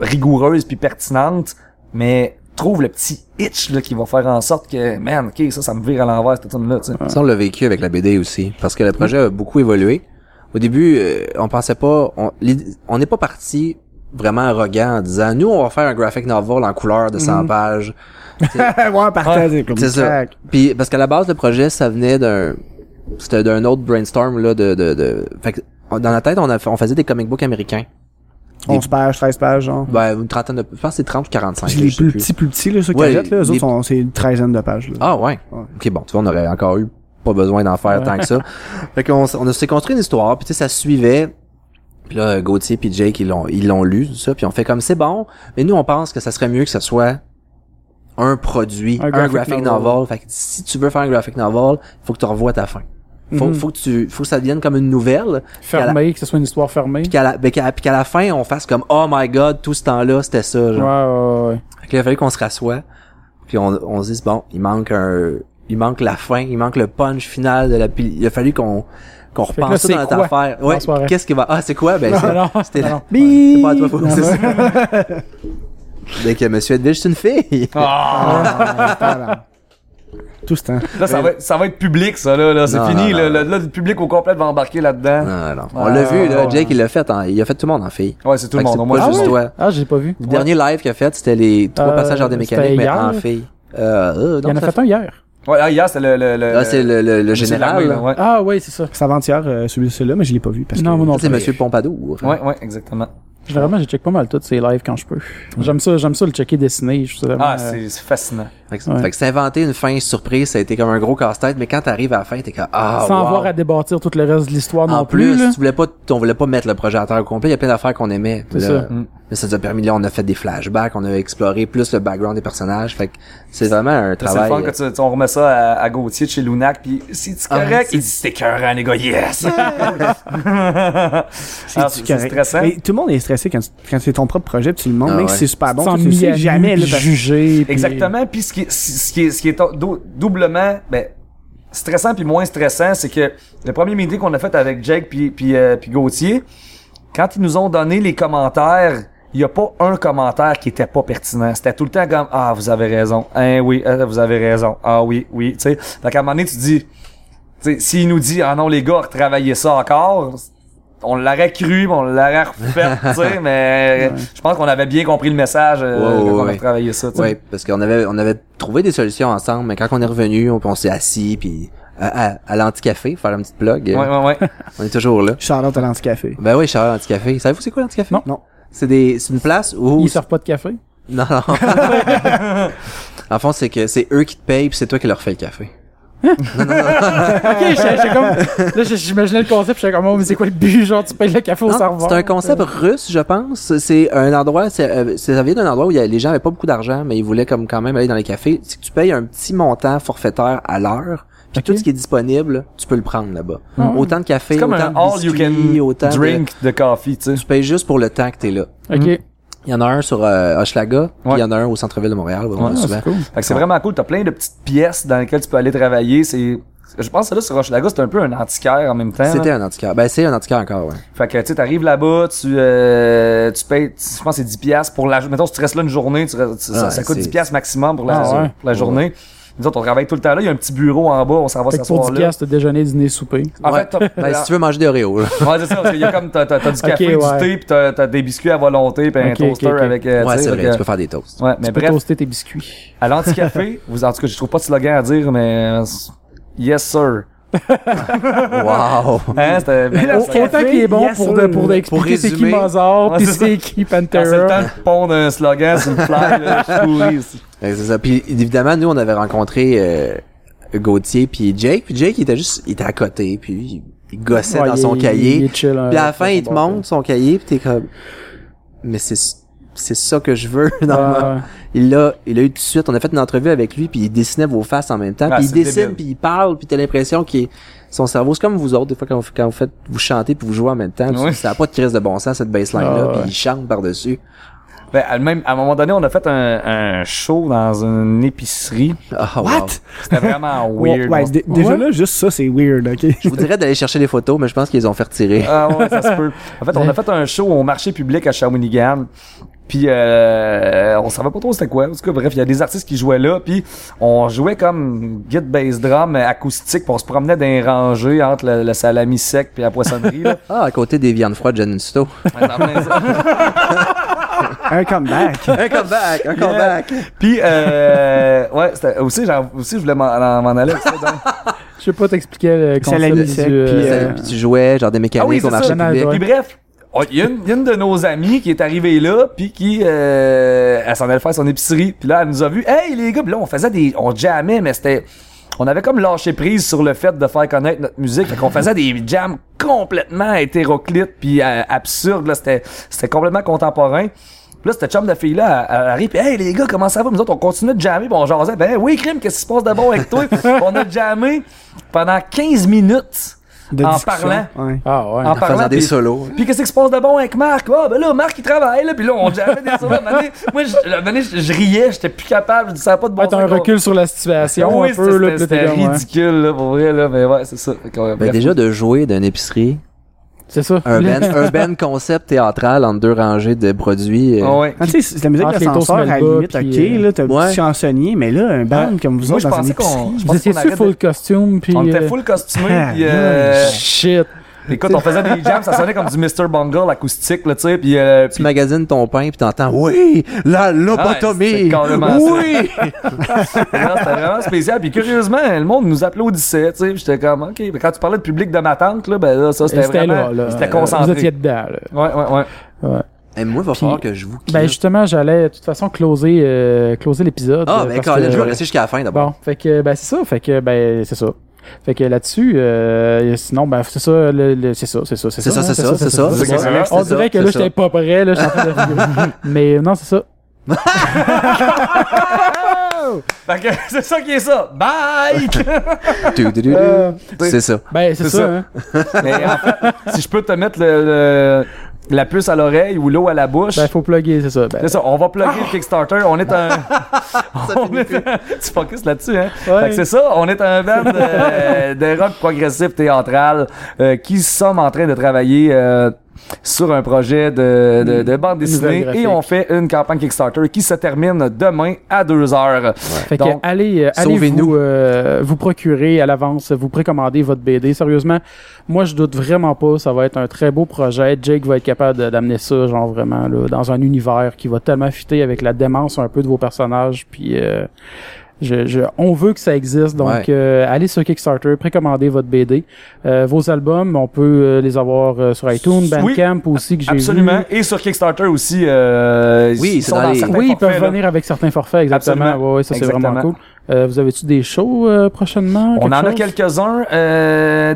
rigoureuse puis pertinente, mais trouve le petit hitch là, qui va faire en sorte que, man, ok, ça, ça me vire à l'envers, cette tune-là, tu sais. Ça, on l'a vécu avec la BD aussi, parce que le projet a beaucoup évolué. Au début, euh, on pensait pas, on on n'est pas parti vraiment arrogant en disant, nous, on va faire un graphic novel en couleur de 100 pages. ouais, partage, comme C'est ça. Puis, parce qu'à la base, le projet, ça venait d'un, c'était d'un autre brainstorm, là, de, de, de, fait que, dans la tête, on a, on faisait des comic books américains. 11 pages, 13 pages, genre. Ben, une trentaine de, je pense que c'est 30 ou 45. Puis là, les plus petits, plus petits, là, ceux Ouais, qui jettent, là, eux les- autres, sont- c'est une treizaine de pages, là. Ah ouais. Ouais. Ok bon, tu vois, on aurait encore eu pas besoin d'en faire tant que ça. Fait qu'on on a s'est construit une histoire, puis tu sais, ça suivait. Puis là, Gauthier puis Jake, ils l'ont ils l'ont lu, tout ça, puis on fait comme c'est bon, mais nous on pense que ça serait mieux que ce soit un produit, Un un graphic graphic, novel. novel. Fait que si tu veux faire un graphic novel, faut que tu revoies ta fin. Faut, Mhm. faut que tu faut que ça devienne comme une nouvelle, Fermé, que ce soit une histoire fermée. puis qu'à la, ben, qu'à la fin on fasse comme oh my god, tout ce temps-là, c'était ça. Ouais, Genre. ouais, ouais. Fait que là, il a fallu qu'on se rassoie, puis on, on se dise, bon, il manque un, il manque la fin, il manque le punch final de la, puis il a fallu qu'on, qu'on là, repense ça dans notre quoi? affaire. Ouais, la qu'est-ce qui va, ah, c'est quoi? Ben, c'était, non. c'est pas à toi, faut- c'est ouais. ça. Dès que Monsieur Edwige, c'est une fille. Voilà. Tout ce temps. Là, ça va, être, ça va être public, ça, là. là. C'est fini. non, là, non. Là, là, le public au complet va embarquer là-dedans. Non, non. On l'a Ah, vu, là. Jake, il l'a fait, en- il a fait tout le monde en fille. Ouais, c'est tout le Fait monde. C'est pas c'est juste toi. Ah, j'ai pas vu. Le dernier live qu'il a fait, c'était les trois Euh, passages des mécaniques, mais en fille. Euh, euh, Il y en a fait un hier. Ouais, ah, hier, c'était le, le, le, Là, c'est le, le, le général. là, ouais. Ah, oui, c'est ça. C'est avant-hier, euh, celui-là, mais je l'ai pas vu parce Non, que... moi non c'est. Monsieur Pompadour. Ouais, ouais, exactement. Généralement, j'ai check pas mal toutes ces lives quand je peux. J'aime ça, j'aime ça le checker dessiné. Je Ah, euh, c'est c'est fascinant. Fait que, Ouais. fait que s'inventer une fin surprise, ça a été comme un gros casse-tête, mais quand t'arrives à la fin, t'es comme, ah, sans wow. avoir à débâtir tout le reste de l'histoire En non plus. plus, là. tu voulais pas, on voulait pas mettre le projet à terre au complet. Il y a plein d'affaires qu'on aimait. C'est Là, ça. Mm. là, ça nous a permis, là, on a fait des flashbacks, on a exploré plus le background des personnages. Fait que c'est vraiment un C'est le travail. fun quand tu, tu- on remet ça à, à Gauthier de chez Lunac, puis c'est Ah, correct. c'est- Il dit c'est écœurant, les gars, yes! Ah, C'est c'est stressant. Mais tout le monde est stressé quand, tu- quand c'est ton propre projet, puis tu le montres, Ah même si c'est super bon, sans tu le sais jamais, juger. Exactement. Puis ce qui ce qui est, ce qui est dou- doublement, ben, stressant puis moins stressant, c'est que le premier meeting qu'on a fait avec Jake puis puis euh, puis Gauthier, quand ils nous ont donné les commentaires, il a pas un commentaire qui était pas pertinent. C'était tout le temps comme ah vous avez raison, hein oui euh, vous avez raison, ah oui oui, sais. Fait qu'à un moment donné tu dis s'il nous dit, ah non, les gars, retravaillez ça encore, on l'aurait cru, mais on l'aurait refait, tu sais, mais je pense qu'on avait bien compris le message euh, Ouais, ouais, on a ouais. retravaillé ça, tu sais. Oui, parce qu'on avait on avait trouvé des solutions ensemble, mais quand on est revenu, on, on s'est assis puis à, à, à l'anticafé, faire une petite plug. euh, Ouais, ouais, ouais. On est toujours là. Shout-out à l'anticafé. Ben oui, Charles Anticafé. Savez-vous c'est quoi l'Anticafé? Non. Non. C'est des c'est une place où Ils servent pas de café? non non. en fond, c'est que c'est eux qui te payent puis c'est toi qui leur fais le café. ok, j'étais j'étais comme. Là, j'imaginais le concept, j'étais comme, oh, mais c'est quoi le but? Genre, tu payes le café au Non, serveur. C'est un concept russe, je pense. C'est un endroit, c'est, euh, ça vient d'un endroit où il y a- les gens avaient pas beaucoup d'argent, mais ils voulaient comme quand même aller dans les cafés. C'est que tu payes un petit montant forfaitaire à l'heure, puis Ok. tout ce qui est disponible, tu peux le prendre là-bas. Ah. Autant de café, comme autant un de all you biscuits, can autant de- drink de coffee, tu sais. Tu payes juste pour le temps que t'es là. Ok. Il y en a un sur euh, Hochelaga, puis il Ouais. y en a un au centre-ville de Montréal, vraiment Ouais. C'est cool. Fait que c'est vraiment cool. T'as plein de petites pièces dans lesquelles tu peux aller travailler. C'est, je pense que là, sur Rochelaga, c'est un peu un antiquaire en même temps. C'était un antiquaire. Ben, c'est un antiquaire encore, ouais. Fait que, tu sais, t'arrives là-bas, tu, euh, tu payes, tu- je pense que c'est 10 piastres pour la, mettons, si tu restes là une journée, tu restes- ça, Ouais, ça coûte c'est- 10 piastres maximum pour la, Ah ouais. pour la journée. Nous autres, on travaille tout le temps là. Il y a un petit bureau en bas, on s'en va pour s'asseoir 10 là. piastres, t'as déjeuner, dîner, souper. En Ouais. fait, Ben, si tu veux manger des Oreos, là. Ouais, c'est ça, parce qu'il y a comme, t'as, t'as, t'as du café, Ok, du ouais. thé, pis t'as, t'as des biscuits à volonté, pis un toaster avec, euh, Ouais, tu sais, c'est vrai, que- tu peux faire des toasts. Ouais, mais Tu peux bref, toaster tes biscuits. à l'anticafé, vous, en tout cas, je trouve pas de slogan à dire, mais, euh, yes, sir. Wow! Hein, Autant qu'il est bon yes, pour, de, pour expliquer c'est qui résumer. Mozart, pis c'est c'est qui quand c'est le Pantera. temps de pondre un slogan sur le fly, là, je c'est ça. Puis évidemment, nous, on avait rencontré euh, Gauthier puis Jake. Puis Jake, il était juste, il était à côté, puis il, il gossait Ouais, dans il- son il- cahier. il est chill, hein, puis à la fin, il te montre son cahier, puis t'es comme, mais c'est c'est ça que je veux. dans Ouais, ma- ouais. Il l'a, il a eu tout de suite. On a fait une entrevue avec lui, puis il dessinait vos faces en même temps. Ah, puis il dessine, débile. puis il parle, puis t'as l'impression qu'il est- son cerveau, c'est comme vous autres, des fois quand vous, quand vous faites, vous chantez puis vous jouez en même temps. Oui. Ça a pas de crise de bon sens cette baseline là, Ah, puis ouais. il chante par dessus. Ben, à- même, à un moment donné, on a fait un, un show dans une épicerie. Ah, wow. What? C'était vraiment weird. ouais, déjà Ouais. là, juste ça, c'est weird, ok? Je vous dirais d'aller chercher les photos, mais je pense qu'ils les ont fait retirer. Ah ouais, ça se peut. En fait, on a fait un show au marché public à Shawinigan. Puis euh, on savait pas trop c'était quoi? En tout cas, bref, il y a des artistes qui jouaient là. Puis on jouait comme git bass drum acoustique. Puis on se promenait dans les rangées entre le, le salami sec puis la poissonnerie. Là. Ah, à côté des viandes froides Janusto. Un comeback. un comeback, un comeback. Puis euh, ouais, c'était aussi, genre, aussi je voulais m'en, m'en aller ça. donc. Je sais pas t'expliquer le concept Salami sec, euh, puis, Euh, Puis tu jouais genre des mécaniques Ah oui, au marché ça. public. Puis bref, il y, a une- il y a une de nos amies qui est arrivée là, puis qui, euh, elle s'en allait faire son épicerie, puis là, elle nous a vu, hey les gars, puis là, on faisait des, on jammait, mais c'était, on avait comme lâché prise sur le fait de faire connaître notre musique, fait qu'on faisait des jams complètement hétéroclites, puis euh, absurdes, là, c'était, c'était complètement contemporain. Puis là, cette chum de fille-là, elle, arrive, pis hey les gars, comment ça va? Nous autres, on continue de jammer, pis on jasait, ben oui, crime, qu'est-ce qui se passe de bon avec toi? On a jammé pendant 15 minutes De en parlant. Ouais. Ah ouais. En En faisant parlant, des puis- solos. puis qu'est-ce qui se passe de bon avec Marc? Ah, ben là, Marc, il travaille, là. Puis là, on jammait des solos. À un moment donné, Moi, je, à un moment donné, je, je riais, j'étais plus capable. Je disais, pas de bon Ouais, t'as un recul sur la situation oui, un peu, là, c'était ridicule, là, pour vrai, là. Mais ouais, c'est ça. Ben, bref. déjà de jouer d'une épicerie, C'est ça. un ben, un ben concept théâtral entre deux rangées de produits. euh, Ah ouais. Ah, tu sais, c'est la musique les d'ascenseur, à la limite, ok, puis, euh, là, t'as un ouais. petit chansonnier, mais là, un band comme vous Moi, autres je dans une pensais qu'on. Vous pensais étiez full costume pis... On était euh, full costumé, Ah, puis euh, Shit. Écoute, on faisait des jams, ça sonnait comme du Mr. Bungle acoustique, là, tu sais, puis euh, Tu magasines ton pain puis t'entends oui la lobotomie oui C'était vraiment spécial. Puis curieusement, le monde nous applaudissait, tu sais. puis J'étais comme, OK. Mais quand tu parlais de public de ma tante, là, ben là, ça, c'était C'était vraiment... là, là. C'était Vous concentré. étiez dedans, là. Ouais, ouais, ouais. Ouais. Et moi il va falloir que je vous quitte. Ben justement, j'allais de toute façon closer, euh, closer l'épisode. ah euh, ben que- je vais rester jusqu'à la fin d'abord Bon, fait que ben c'est ça, fait que ben c'est ça. Fait que là-dessus, euh, sinon ben c'est ça, le, le- c'est ça, c'est ça, c'est C'est ça, hein, c'est ça, c'est ça, c'est ça. On c'est dirait ça, que là c'est j'étais ça. pas prêt, là, j'étais en train de. Mais non, c'est ça. Fait que c'est ça qui est ça. Bye! Euh, c'est ça Ben c'est C'est ça. ça. Hein. Mais en fait, si je peux te mettre le, le- la puce à l'oreille ou l'eau à la bouche. Ben faut plugger, c'est ça. Ben, c'est ça, on va plugger le Kickstarter. On est un. on est un- Tu focus là-dessus, hein? Ouais. Fait que c'est ça, on est un band de, de rock progressif théâtral euh, qui sommes en train de travailler. euh, sur un projet de, de, de bande dessinée et on fait une campagne Kickstarter qui se termine demain à 2 heures. Fait que Donc, allez, euh, allez sauvez-nous. vous, euh, vous procurer à l'avance, vous précommander votre BD. Sérieusement, moi je doute vraiment pas, ça va être un très beau projet. Jake va être capable d'amener ça, genre vraiment là, dans un univers qui va tellement fitter avec la démence un peu de vos personnages. Puis euh, je, je, on veut que ça existe, donc Ouais. euh, allez sur Kickstarter, précommandez votre BD. Euh, vos albums, on peut euh, les avoir euh, sur iTunes, Oui, Bandcamp aussi que j'ai Absolument. vu. Et sur Kickstarter aussi. euh, Oui, ils sont dans les- Oui, ils peuvent forfaits, là. venir avec certains forfaits, exactement. Absolument. Ouais, ouais, ça c'est vraiment cool. Euh, vous avez-tu des shows euh, prochainement? On en a quelques-uns. Euh...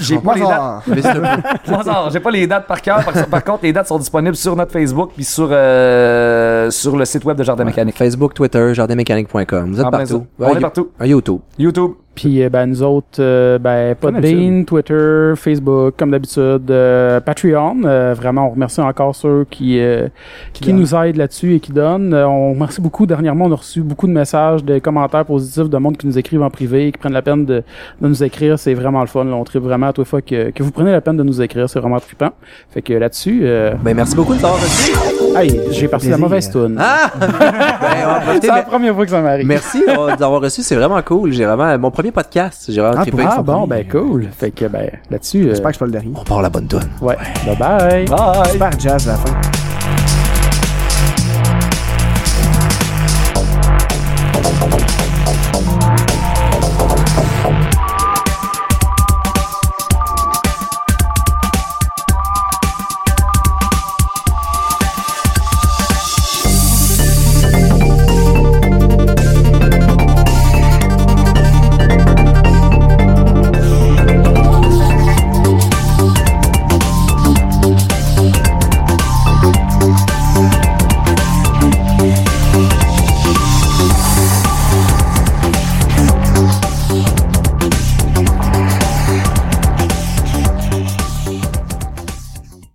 J'ai pas les dates. J'ai pas les dates par cœur. Par, par contre, les dates sont disponibles sur notre Facebook puis sur euh, sur le site web de Jardin Mécanique. Facebook, Twitter, jardinmécanique.com. Vous êtes En plein partout. ça. On est partout. À YouTube. YouTube. Puis euh, ben, nous autres, euh, ben, Podbean, Twitter, Facebook, comme d'habitude, euh, Patreon. euh, vraiment, on remercie encore ceux qui euh, qui, donnent. nous aident là-dessus et qui donnent. Euh, on remercie beaucoup. Dernièrement, on a reçu beaucoup de messages, de commentaires positifs de monde qui nous écrivent en privé, qui prennent la peine de, de nous écrire. C'est vraiment le fun. là. On tripe vraiment à toute fois que, que vous prenez la peine de nous écrire. C'est vraiment trippant. Fait que là-dessus, euh, Ben, merci beaucoup de t'avoir reçu. hey, j'ai parti la mauvaise tune. Ah! ben, on va profiter, C'est la première fois que ça m'arrive. Merci d'avoir d'avoir reçu, c'est vraiment cool. J'ai vraiment mon premier podcast. J'ai vraiment Ah, Ah bon, ben cool. Fait que ben là-dessus, euh, J'espère que c'est pas le dernier. On part la bonne donne. ouais. Bye bye. Bye. Super jazz à la fin.